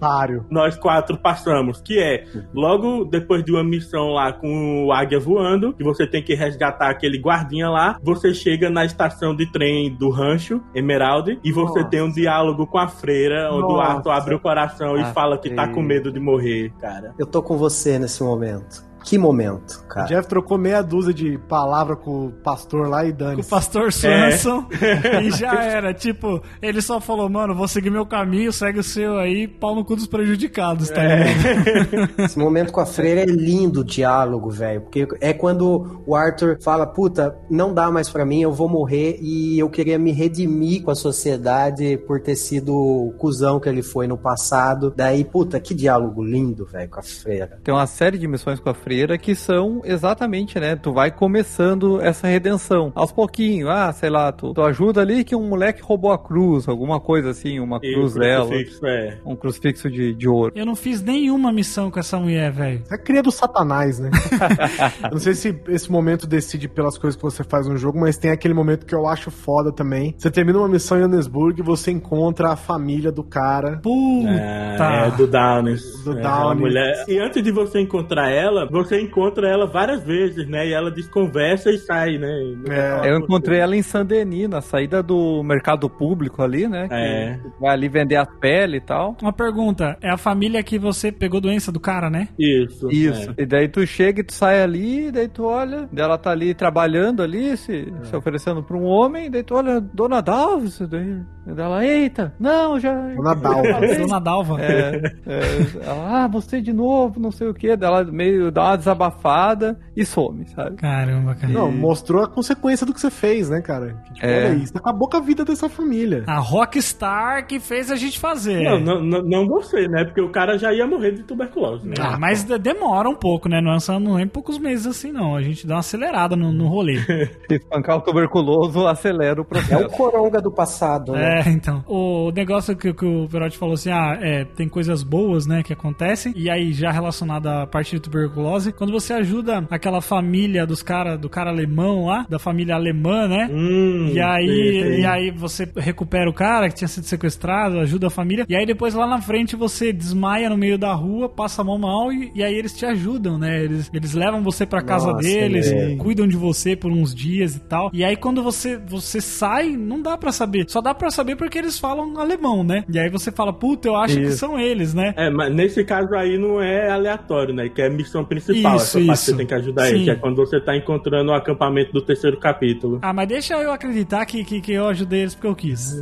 nós quatro passamos, que é logo depois de uma missão lá com o Águia voando, que você tem que resgatar aquele guardinha lá, você chega na estação de trem do rancho Emerald e você Nossa. tem um diálogo com a freira, onde o Nossa. Arthur abre o coração e fala que tá com medo de morrer, cara. Eu tô com você nesse momento. Que momento, O cara. Jeff trocou meia dúzia de palavra com o pastor lá e dane O pastor Swanson e já era. Tipo, ele só falou, mano, vou seguir meu caminho, segue o seu aí, pau no cu dos prejudicados, tá ligado? Esse momento com a freira é lindo o diálogo, velho. Porque é quando o Arthur fala: Puta, não dá mais pra mim, eu vou morrer e eu queria me redimir com a sociedade por ter sido o cuzão que ele foi no passado. Daí, puta, que diálogo lindo, velho, com a freira. Tem uma série de missões com a freira que são exatamente, né? Tu vai começando essa redenção. Aos pouquinhos, ah, sei lá, tu, tu ajuda ali que um moleque roubou a cruz, alguma coisa assim, uma E cruz dela. crucifixo, é. Um crucifixo de, de ouro. Eu não fiz nenhuma missão com essa mulher, velho. É cria do satanás, né? eu não sei se esse momento decide pelas coisas que você faz no jogo, mas tem aquele momento que eu acho foda também. Você termina uma missão em Johannesburg e você encontra a família do cara. Puta. É, é, do Downes. Do É, Downes. mulher. E antes de você encontrar ela, você encontra ela várias vezes, né? E ela desconversa e sai, né? É. Eu encontrei ela em Saint-Denis, na saída do mercado público ali, né? que É. Vai ali vender a pele e tal. Uma pergunta, é a família que você pegou doença do cara, né? Isso. Isso. é. E daí tu chega e tu sai ali, daí tu olha, daí ela tá ali trabalhando ali, se, se oferecendo pra um homem, daí tu olha, Dona Dalves, daí daí ela, eita, não, já. Dona Dalva. Dona Dalva. É, é, ela, ah, você de novo, não sei o que. Ela meio dá uma desabafada e some, sabe? Caramba, cara. Não, mostrou a consequência do que você fez, né, cara? Que, tipo, É. Olha isso, acabou com a vida dessa família. A Rockstar que fez a gente fazer. Não, não, não, não você, né? Porque o cara já ia morrer de tuberculose, né? Ah, mas de- demora um pouco, né? Não é, só- não é em poucos meses assim, não. A gente dá uma acelerada no, no rolê. Se espancar o tuberculoso, acelera o É processo. o coronga do passado, né? É, então. O negócio que, que o Perotti falou assim: ah, é, tem coisas boas, né, que acontecem. E aí, já relacionado à parte de tuberculose, fase, quando você ajuda aquela família dos cara, do cara alemão lá, da família alemã, né? Hum, E aí, sei, sei. e aí você recupera o cara que tinha sido sequestrado, ajuda a família. E aí depois lá na frente você desmaia no meio da rua, passa mão mal e, e aí eles te ajudam, né? Eles, eles levam você pra casa Nossa, deles, é. cuidam de você por uns dias e tal. E aí quando você, você sai, não dá pra saber. Só dá pra saber porque eles falam alemão, né? E aí você fala, puta, eu acho que Isso. são eles, né? É, mas nesse caso aí não é aleatório, né? Que é missão principal. Isso, essa parte que você tem que ajudar Sim. ele, que é quando você tá encontrando o acampamento do terceiro capítulo. Ah, mas deixa eu acreditar que, que, que eu ajudei eles porque eu quis.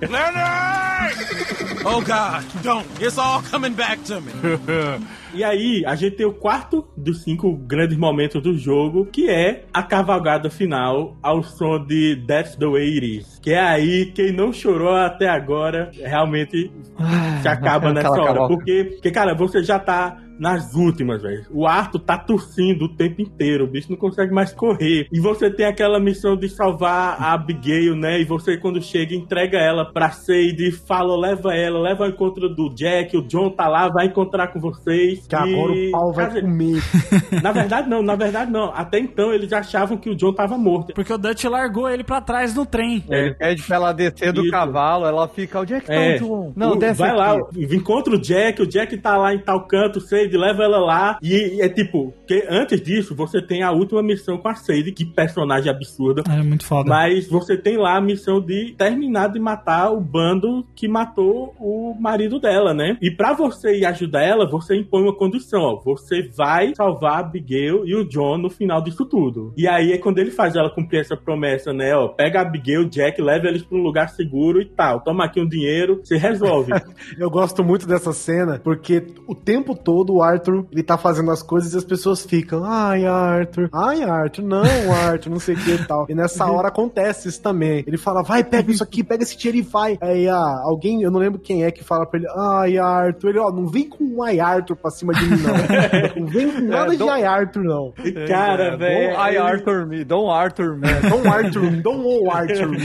Leonard! Oh God, don't. It's all coming back to me. E aí, a gente tem o quarto dos cinco grandes momentos do jogo, que é a cavalgada final ao som de That's the Way It Is. Que é aí, quem não chorou até agora, realmente se acaba nessa hora. Porque, porque, cara, você já tá nas últimas, velho. O Arthur tá tossindo o tempo inteiro, o bicho não consegue mais correr. E você tem aquela missão de salvar a Abigail, né? E você, quando chega, entrega ela pra Sadie, fala, leva ela, leva ao encontro do Jack, o John tá lá, vai encontrar com vocês. Que agora E, o pau vai cara, comer. Na verdade, não, na verdade, não. Até então eles achavam que o John tava morto. Porque o Dutch largou ele pra trás no trem. Ele pede pra ela descer do Isso. cavalo, ela fica, onde é que tá É. o João? Não, O- desce vai lá, aqui. encontra o Jack, o Jack tá lá em tal canto, Leva ela lá. E é tipo, que antes disso, você tem a última missão com a Sadie, que personagem absurda. É muito foda. Mas você tem lá a missão de terminar de matar o bando que matou o marido dela, né? E pra você ir ajudar ela, você impõe uma condição, ó. Você vai salvar a Abigail e o John no final disso tudo. E aí é quando ele faz ela cumprir essa promessa, né? Ó, pega a Abigail, o Jack, leva eles pra um lugar seguro e tal. Toma aqui um dinheiro, você resolve. Eu gosto muito dessa cena, porque o tempo todo o Arthur, ele tá fazendo as coisas e as pessoas ficam, ai, Arthur, ai, Arthur, não, Arthur, não sei o que e tal. E nessa hora acontece isso também. Ele fala, vai, pega isso aqui, pega esse dinheiro e vai. Aí, ah, alguém, eu não lembro quem é que fala pra ele, ai, Arthur, ele, ó, não vem com um ai, Arthur pra cima de mim, não. Não vem com nada de don't- ai, Arthur, não. Cara, velho. Don't I Arthur me, don't Arthur me. Don't Arthur, don't oh Arthur me.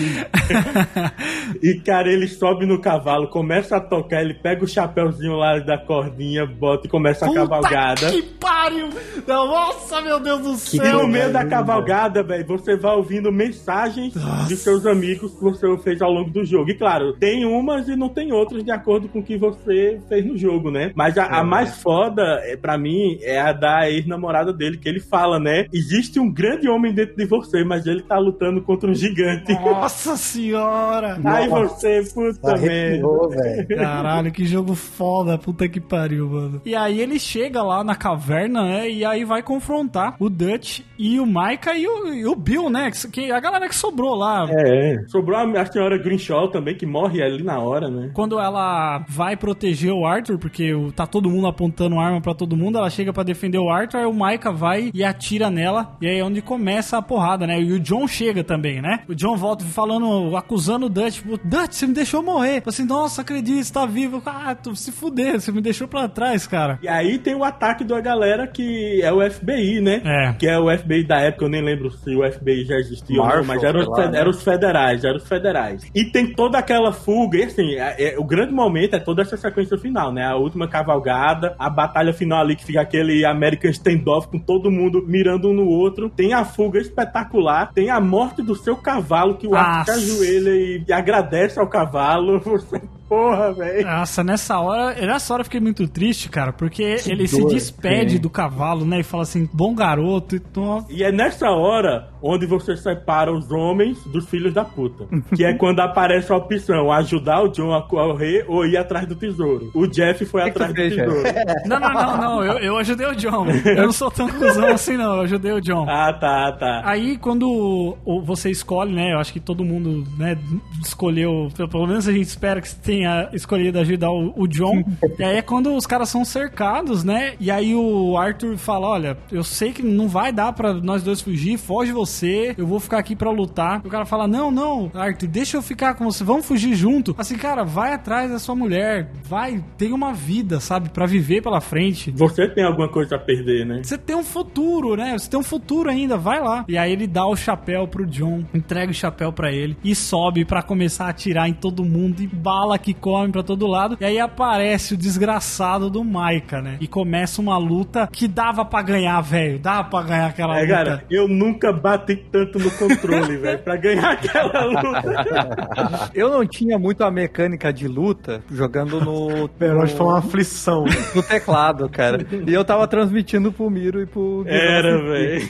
E, cara, ele sobe no cavalo, começa a tocar, ele pega o chapéuzinho lá da cordinha, bota e começa a cavalgada. que pariu! Nossa, meu Deus do E céu! no meio da cavalgada, velho, você vai ouvindo mensagens de seus amigos que você fez ao longo do jogo. E claro, tem umas e não tem outras de acordo com o que você fez no jogo, né? Mas a, a mais foda, é, pra mim, é a da ex-namorada dele, que ele fala, né? Existe um grande homem dentro de você, mas ele tá lutando contra um gigante. Nossa senhora! Aí você, puta merda. Caralho, que jogo foda, puta que pariu, mano. E aí ele chega lá na caverna, né? E aí vai confrontar o Dutch e o Micah e o, e o Bill, né? Que, a galera que sobrou lá. É. Sobrou a, a senhora Greenshaw também, que morre ali na hora, né? Quando ela vai proteger o Arthur, porque tá todo mundo apontando arma pra todo mundo, ela chega pra defender o Arthur, aí o Micah vai e atira nela, e aí é onde começa a porrada, né? E o John chega também, né? O John volta falando, acusando o Dutch, tipo, Dutch, você me deixou morrer. Assim, nossa, acredito, você tá vivo. Ah, tu se fuder, você me deixou pra trás, cara. E aí tem o ataque da galera que é o FBI, né? É. Que é o FBI da época, eu nem lembro se o FBI já existia ou não, Marshall, mas eram os, lá, né? eram os federais, eram os federais. E tem toda aquela fuga, e assim, é- é- o grande momento é toda essa sequência final, né? A última cavalgada, a batalha final ali que fica aquele American standoff com todo mundo mirando um no outro. Tem a fuga espetacular, tem a morte do seu cavalo, que o Arthur ajoelha e, e agradece ao cavalo. Você, porra, velho. Nossa, nessa hora, nessa hora eu fiquei muito triste, cara, porque ele se dor, despede sim. do cavalo, né? E fala assim, bom garoto. Então, E é nessa hora onde você separa os homens dos filhos da puta. Que é quando aparece a opção: ajudar o John a correr ou ir atrás do tesouro. O Jeff foi que que atrás tu do fez, tesouro. Não, não, não, não. Eu, eu ajudei o John. Eu não sou tão cuzão assim, não. Eu ajudei o John. Ah, tá, tá. Aí, quando você escolhe, né? Eu acho que todo mundo, né, escolheu. Pelo menos a gente espera que tenha escolhido ajudar o, o John. e aí é quando os caras são cercados, né? E aí o Arthur fala: Olha, eu sei que não vai dar pra nós dois fugir, foge você você, eu vou ficar aqui pra lutar. O cara fala: Não, não, Arthur, deixa eu ficar com você, vamos fugir junto. Assim, cara, vai atrás da sua mulher, vai, tem uma vida, sabe, pra viver pela frente. Você tem alguma coisa a perder, né? Você tem um futuro, né? Você tem um futuro ainda, vai lá. E aí ele dá o chapéu pro John, entrega o chapéu pra ele e sobe pra começar a atirar em todo mundo e bala que come pra todo lado. E aí aparece o desgraçado do Maika, né? E começa uma luta que dava pra ganhar, velho. Dava pra ganhar aquela É, luta. cara, eu nunca bati tanto no controle, velho, pra ganhar aquela luta. Eu não tinha muito a mecânica de luta jogando no, Perote foi uma aflição. no teclado, cara. E eu tava transmitindo pro Miro e pro Guilherme Era, velho.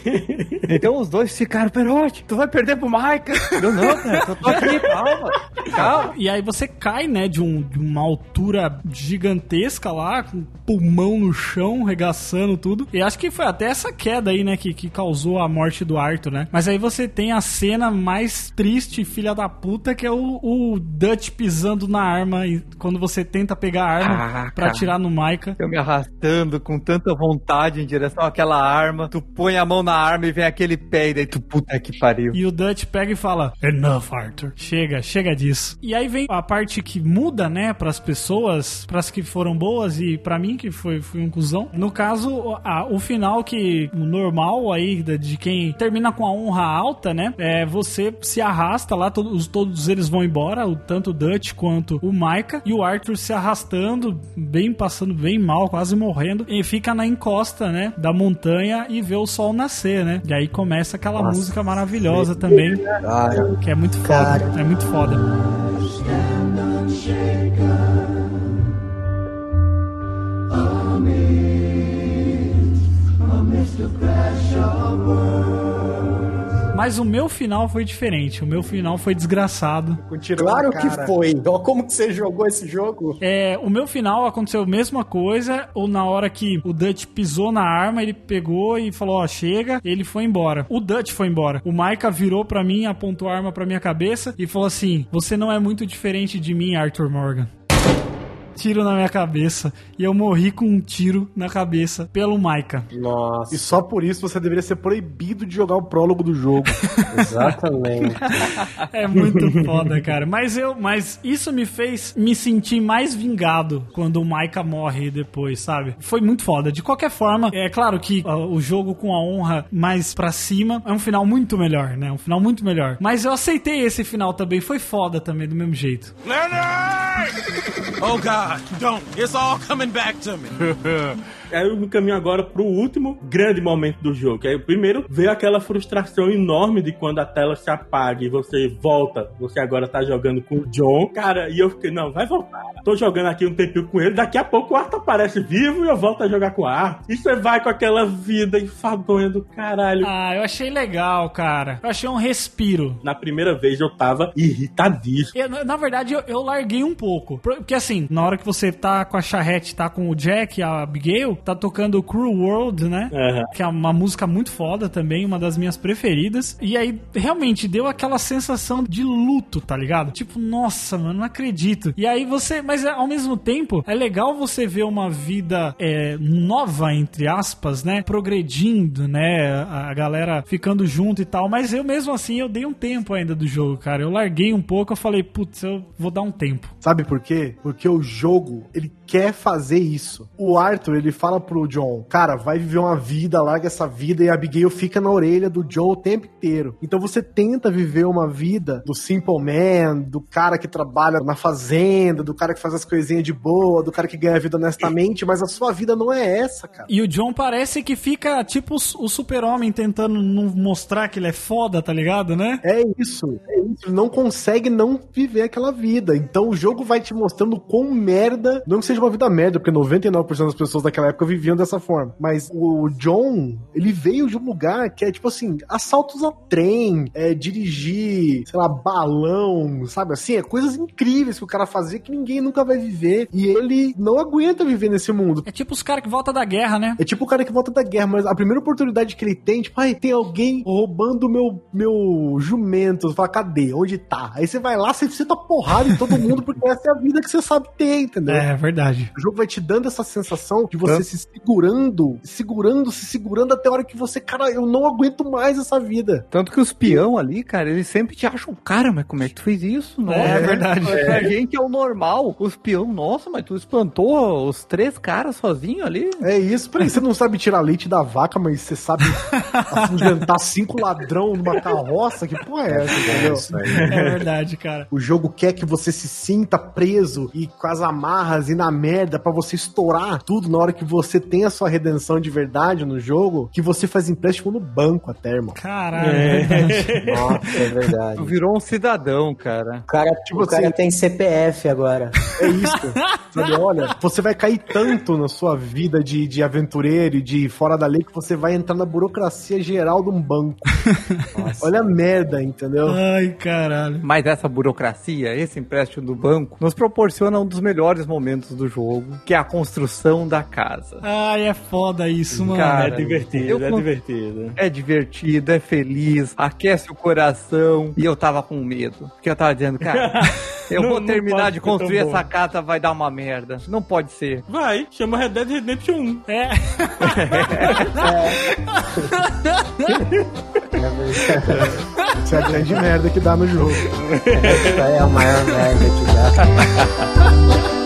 Então os dois ficaram, Perote, tu vai perder pro Maica. Eu não, cara, eu tô aqui, calma. Calma. E aí você cai, né, de, um- de uma altura gigantesca lá, com pulmão no chão, regaçando tudo. E acho que foi até essa queda aí, né, que, que causou a morte do Arthur, né? Mas aí você tem a cena mais triste, filha da puta, que é o, o Dutch pisando na arma e quando você tenta pegar a arma Ah, pra cara. atirar no Maika. Eu me arrastando com tanta vontade em direção àquela arma. Tu põe a mão na arma e vem aquele pé e daí tu, puta que pariu. E o Dutch pega e fala: Enough, Arthur. Chega, chega disso. E aí vem a parte que muda, né, pras pessoas, pras que foram boas e pra mim, que foi, fui um cuzão. No caso, a- o final que o normal aí da- de quem termina com a honra alta, né, é você se arrasta lá, todos, todos eles vão embora, o, tanto o Dutch quanto o Micah, e o Arthur se arrastando, bem passando bem mal, quase morrendo, e fica na encosta, né, da montanha e vê o sol nascer, né? E aí começa aquela música maravilhosa também, que é muito foda, é muito foda. unshaken. Amidst, amidst the crash of words. Mas o meu final foi diferente. O meu final foi desgraçado. Claro que foi. Ó, como que você jogou esse jogo? É, o meu final aconteceu a mesma coisa, ou na hora que o Dutch pisou na arma, ele pegou e falou, ó, chega, ele foi embora. O Dutch foi embora. O Micah virou pra mim, apontou a arma pra minha cabeça e falou assim, você não é muito diferente de mim, Arthur Morgan. Tiro na minha cabeça. E eu morri com um tiro na cabeça pelo Micah. Nossa, E só por isso você deveria ser proibido de jogar o prólogo do jogo. exatamente. É muito foda, cara. Mas eu, mas isso me fez me sentir mais vingado quando o Maika morre depois, sabe? Foi muito foda. De qualquer forma, é claro que ó, o jogo com a honra mais pra cima é um final muito melhor, né? Um final muito melhor. Mas eu aceitei esse final também. Foi foda também, do mesmo jeito. Leonard! Oh God, don't. It's all coming back to me. Aí eu me caminho agora pro último grande momento do jogo. Que aí, primeiro, veio aquela frustração enorme de quando a tela se apaga e você volta. Você agora tá jogando com o John. Cara, e eu fiquei, não, vai voltar. Tô jogando aqui um tempinho com ele. Daqui a pouco o Arthur aparece vivo e eu volto a jogar com o Arthur. E você vai com aquela vida enfadonha do caralho. Ah, eu achei legal, cara. Eu achei um respiro. Na primeira vez eu tava irritadíssimo. Eu, na- verdade, eu, eu larguei um pouco. Porque assim, na hora que você tá com a charrete, tá com o Jack e a Abigail, tá tocando Cruel World, né? Aham. Que é uma música muito foda também, uma das minhas preferidas. E aí, realmente, deu aquela sensação de luto, tá ligado? Tipo, nossa, mano, não acredito. E aí você. Mas é, ao mesmo tempo, é legal você ver uma vida é, nova, entre aspas, né? Progredindo, né? A, galera ficando junto e tal. Mas eu mesmo assim, eu dei um tempo ainda do jogo, cara. Eu larguei um pouco, eu falei, putz, eu vou dar um tempo. Sabe por quê? Porque o jogo, ele quer fazer isso. O Arthur, ele fala pro John, cara, vai viver uma vida, larga essa vida, e a Abigail fica na orelha do John o tempo inteiro. Então você tenta viver uma vida do simple man, do cara que trabalha na fazenda, do cara que faz as coisinhas de boa, do cara que ganha a vida honestamente, mas a sua vida não é essa, cara. E o John parece que fica tipo o, super-homem tentando não mostrar que ele é foda, tá ligado, né? É isso, é isso. Ele não consegue não viver aquela vida. Então o jogo vai te mostrando quão merda, não que seja uma vida merda, porque 99% das pessoas daquela época viviam dessa forma. Mas o John, ele veio de um lugar que é tipo assim, assaltos a trem, é dirigir, sei lá, balão, sabe assim? É coisas incríveis que o cara fazia que ninguém nunca vai viver. E ele não aguenta viver nesse mundo. É tipo os caras que voltam da guerra, né? É tipo o cara que volta da guerra, mas a primeira oportunidade que ele tem, tipo, ai, tem alguém roubando meu, meu jumento. Você fala, cadê? Onde tá? Aí você vai lá, você senta porrada em todo mundo, porque essa é a vida que você sabe ter, entendeu? É verdade. O jogo vai te dando essa sensação de você se segurando, segurando, se segurando até a hora que você, cara, eu não aguento mais essa vida. Tanto que os peão ali, cara, eles sempre te acham, cara, mas como é que tu fez isso? Nossa, É verdade. Pra gente é o normal. Os peão, nossa, mas tu espantou os três caras sozinho ali? É isso, peraí, você não sabe tirar leite da vaca, mas você sabe afugentar cinco ladrão numa carroça? Que porra é essa, entendeu? É verdade, cara. O jogo quer que você se sinta preso e com as amarras e na merda pra você estourar tudo na hora que você tem a sua redenção de verdade no jogo, que você faz empréstimo no banco até, irmão. Caralho, é verdade. Nossa, é verdade. Tu virou um cidadão, cara. O cara, Tipo o cara assim- tem CPF agora. É isso. Sabe, olha, você vai cair tanto na sua vida de, de aventureiro e de fora da lei que você vai entrar na burocracia geral de um banco. Olha a merda, entendeu? Ai, caralho. Mas essa burocracia, esse empréstimo do banco, nos proporciona um dos melhores momentos do jogo, que é a construção da casa. Ai, é foda isso, mano. Cara, é divertido, eu é divertido. É divertido, é feliz, aquece o coração. E eu tava com medo. Porque eu tava dizendo, cara, eu Não- vou terminar de construir essa casa, vai dar uma merda. Não pode ser. Vai, chama Red Dead Redemption 1. É. Isso é a grande merda que dá no jogo. Isso aí é a maior merda que dá.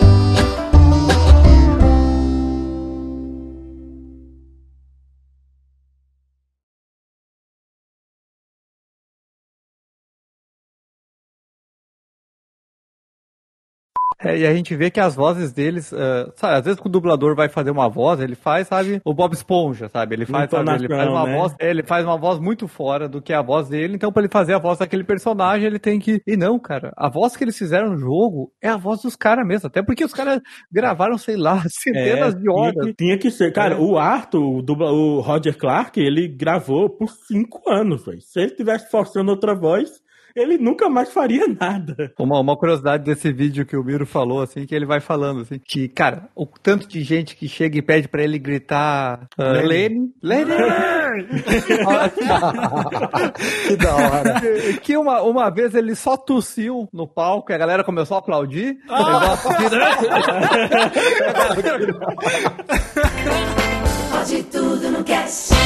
É, e a gente vê que as vozes deles, ah, sabe, às vezes quando o dublador vai fazer uma voz, ele faz, sabe, o Bob Esponja, sabe? Ele faz, sabe, ele faz uma né? voz, é, ele faz uma voz muito fora do que a voz dele, então pra ele fazer a voz daquele personagem, ele tem que. E não, cara, a voz que eles fizeram no jogo é a voz dos caras mesmo, até porque os caras gravaram, sei lá, centenas de horas. É, Tinha que, tinha que ser. Cara, É. o Arthur, o, dubla, o Roger Clark, ele gravou por cinco anos, velho. Se ele tivesse forçando outra voz, ele nunca mais faria nada. Uma, uma curiosidade desse vídeo que o Miro falou, assim, que ele vai falando, assim, que, cara, o tanto de gente que chega e pede pra ele gritar uh, Lenny, Lenny! Que da hora. que uma, uma vez ele só tossiu no palco e a galera começou a aplaudir. Negócio Pode tudo no cast.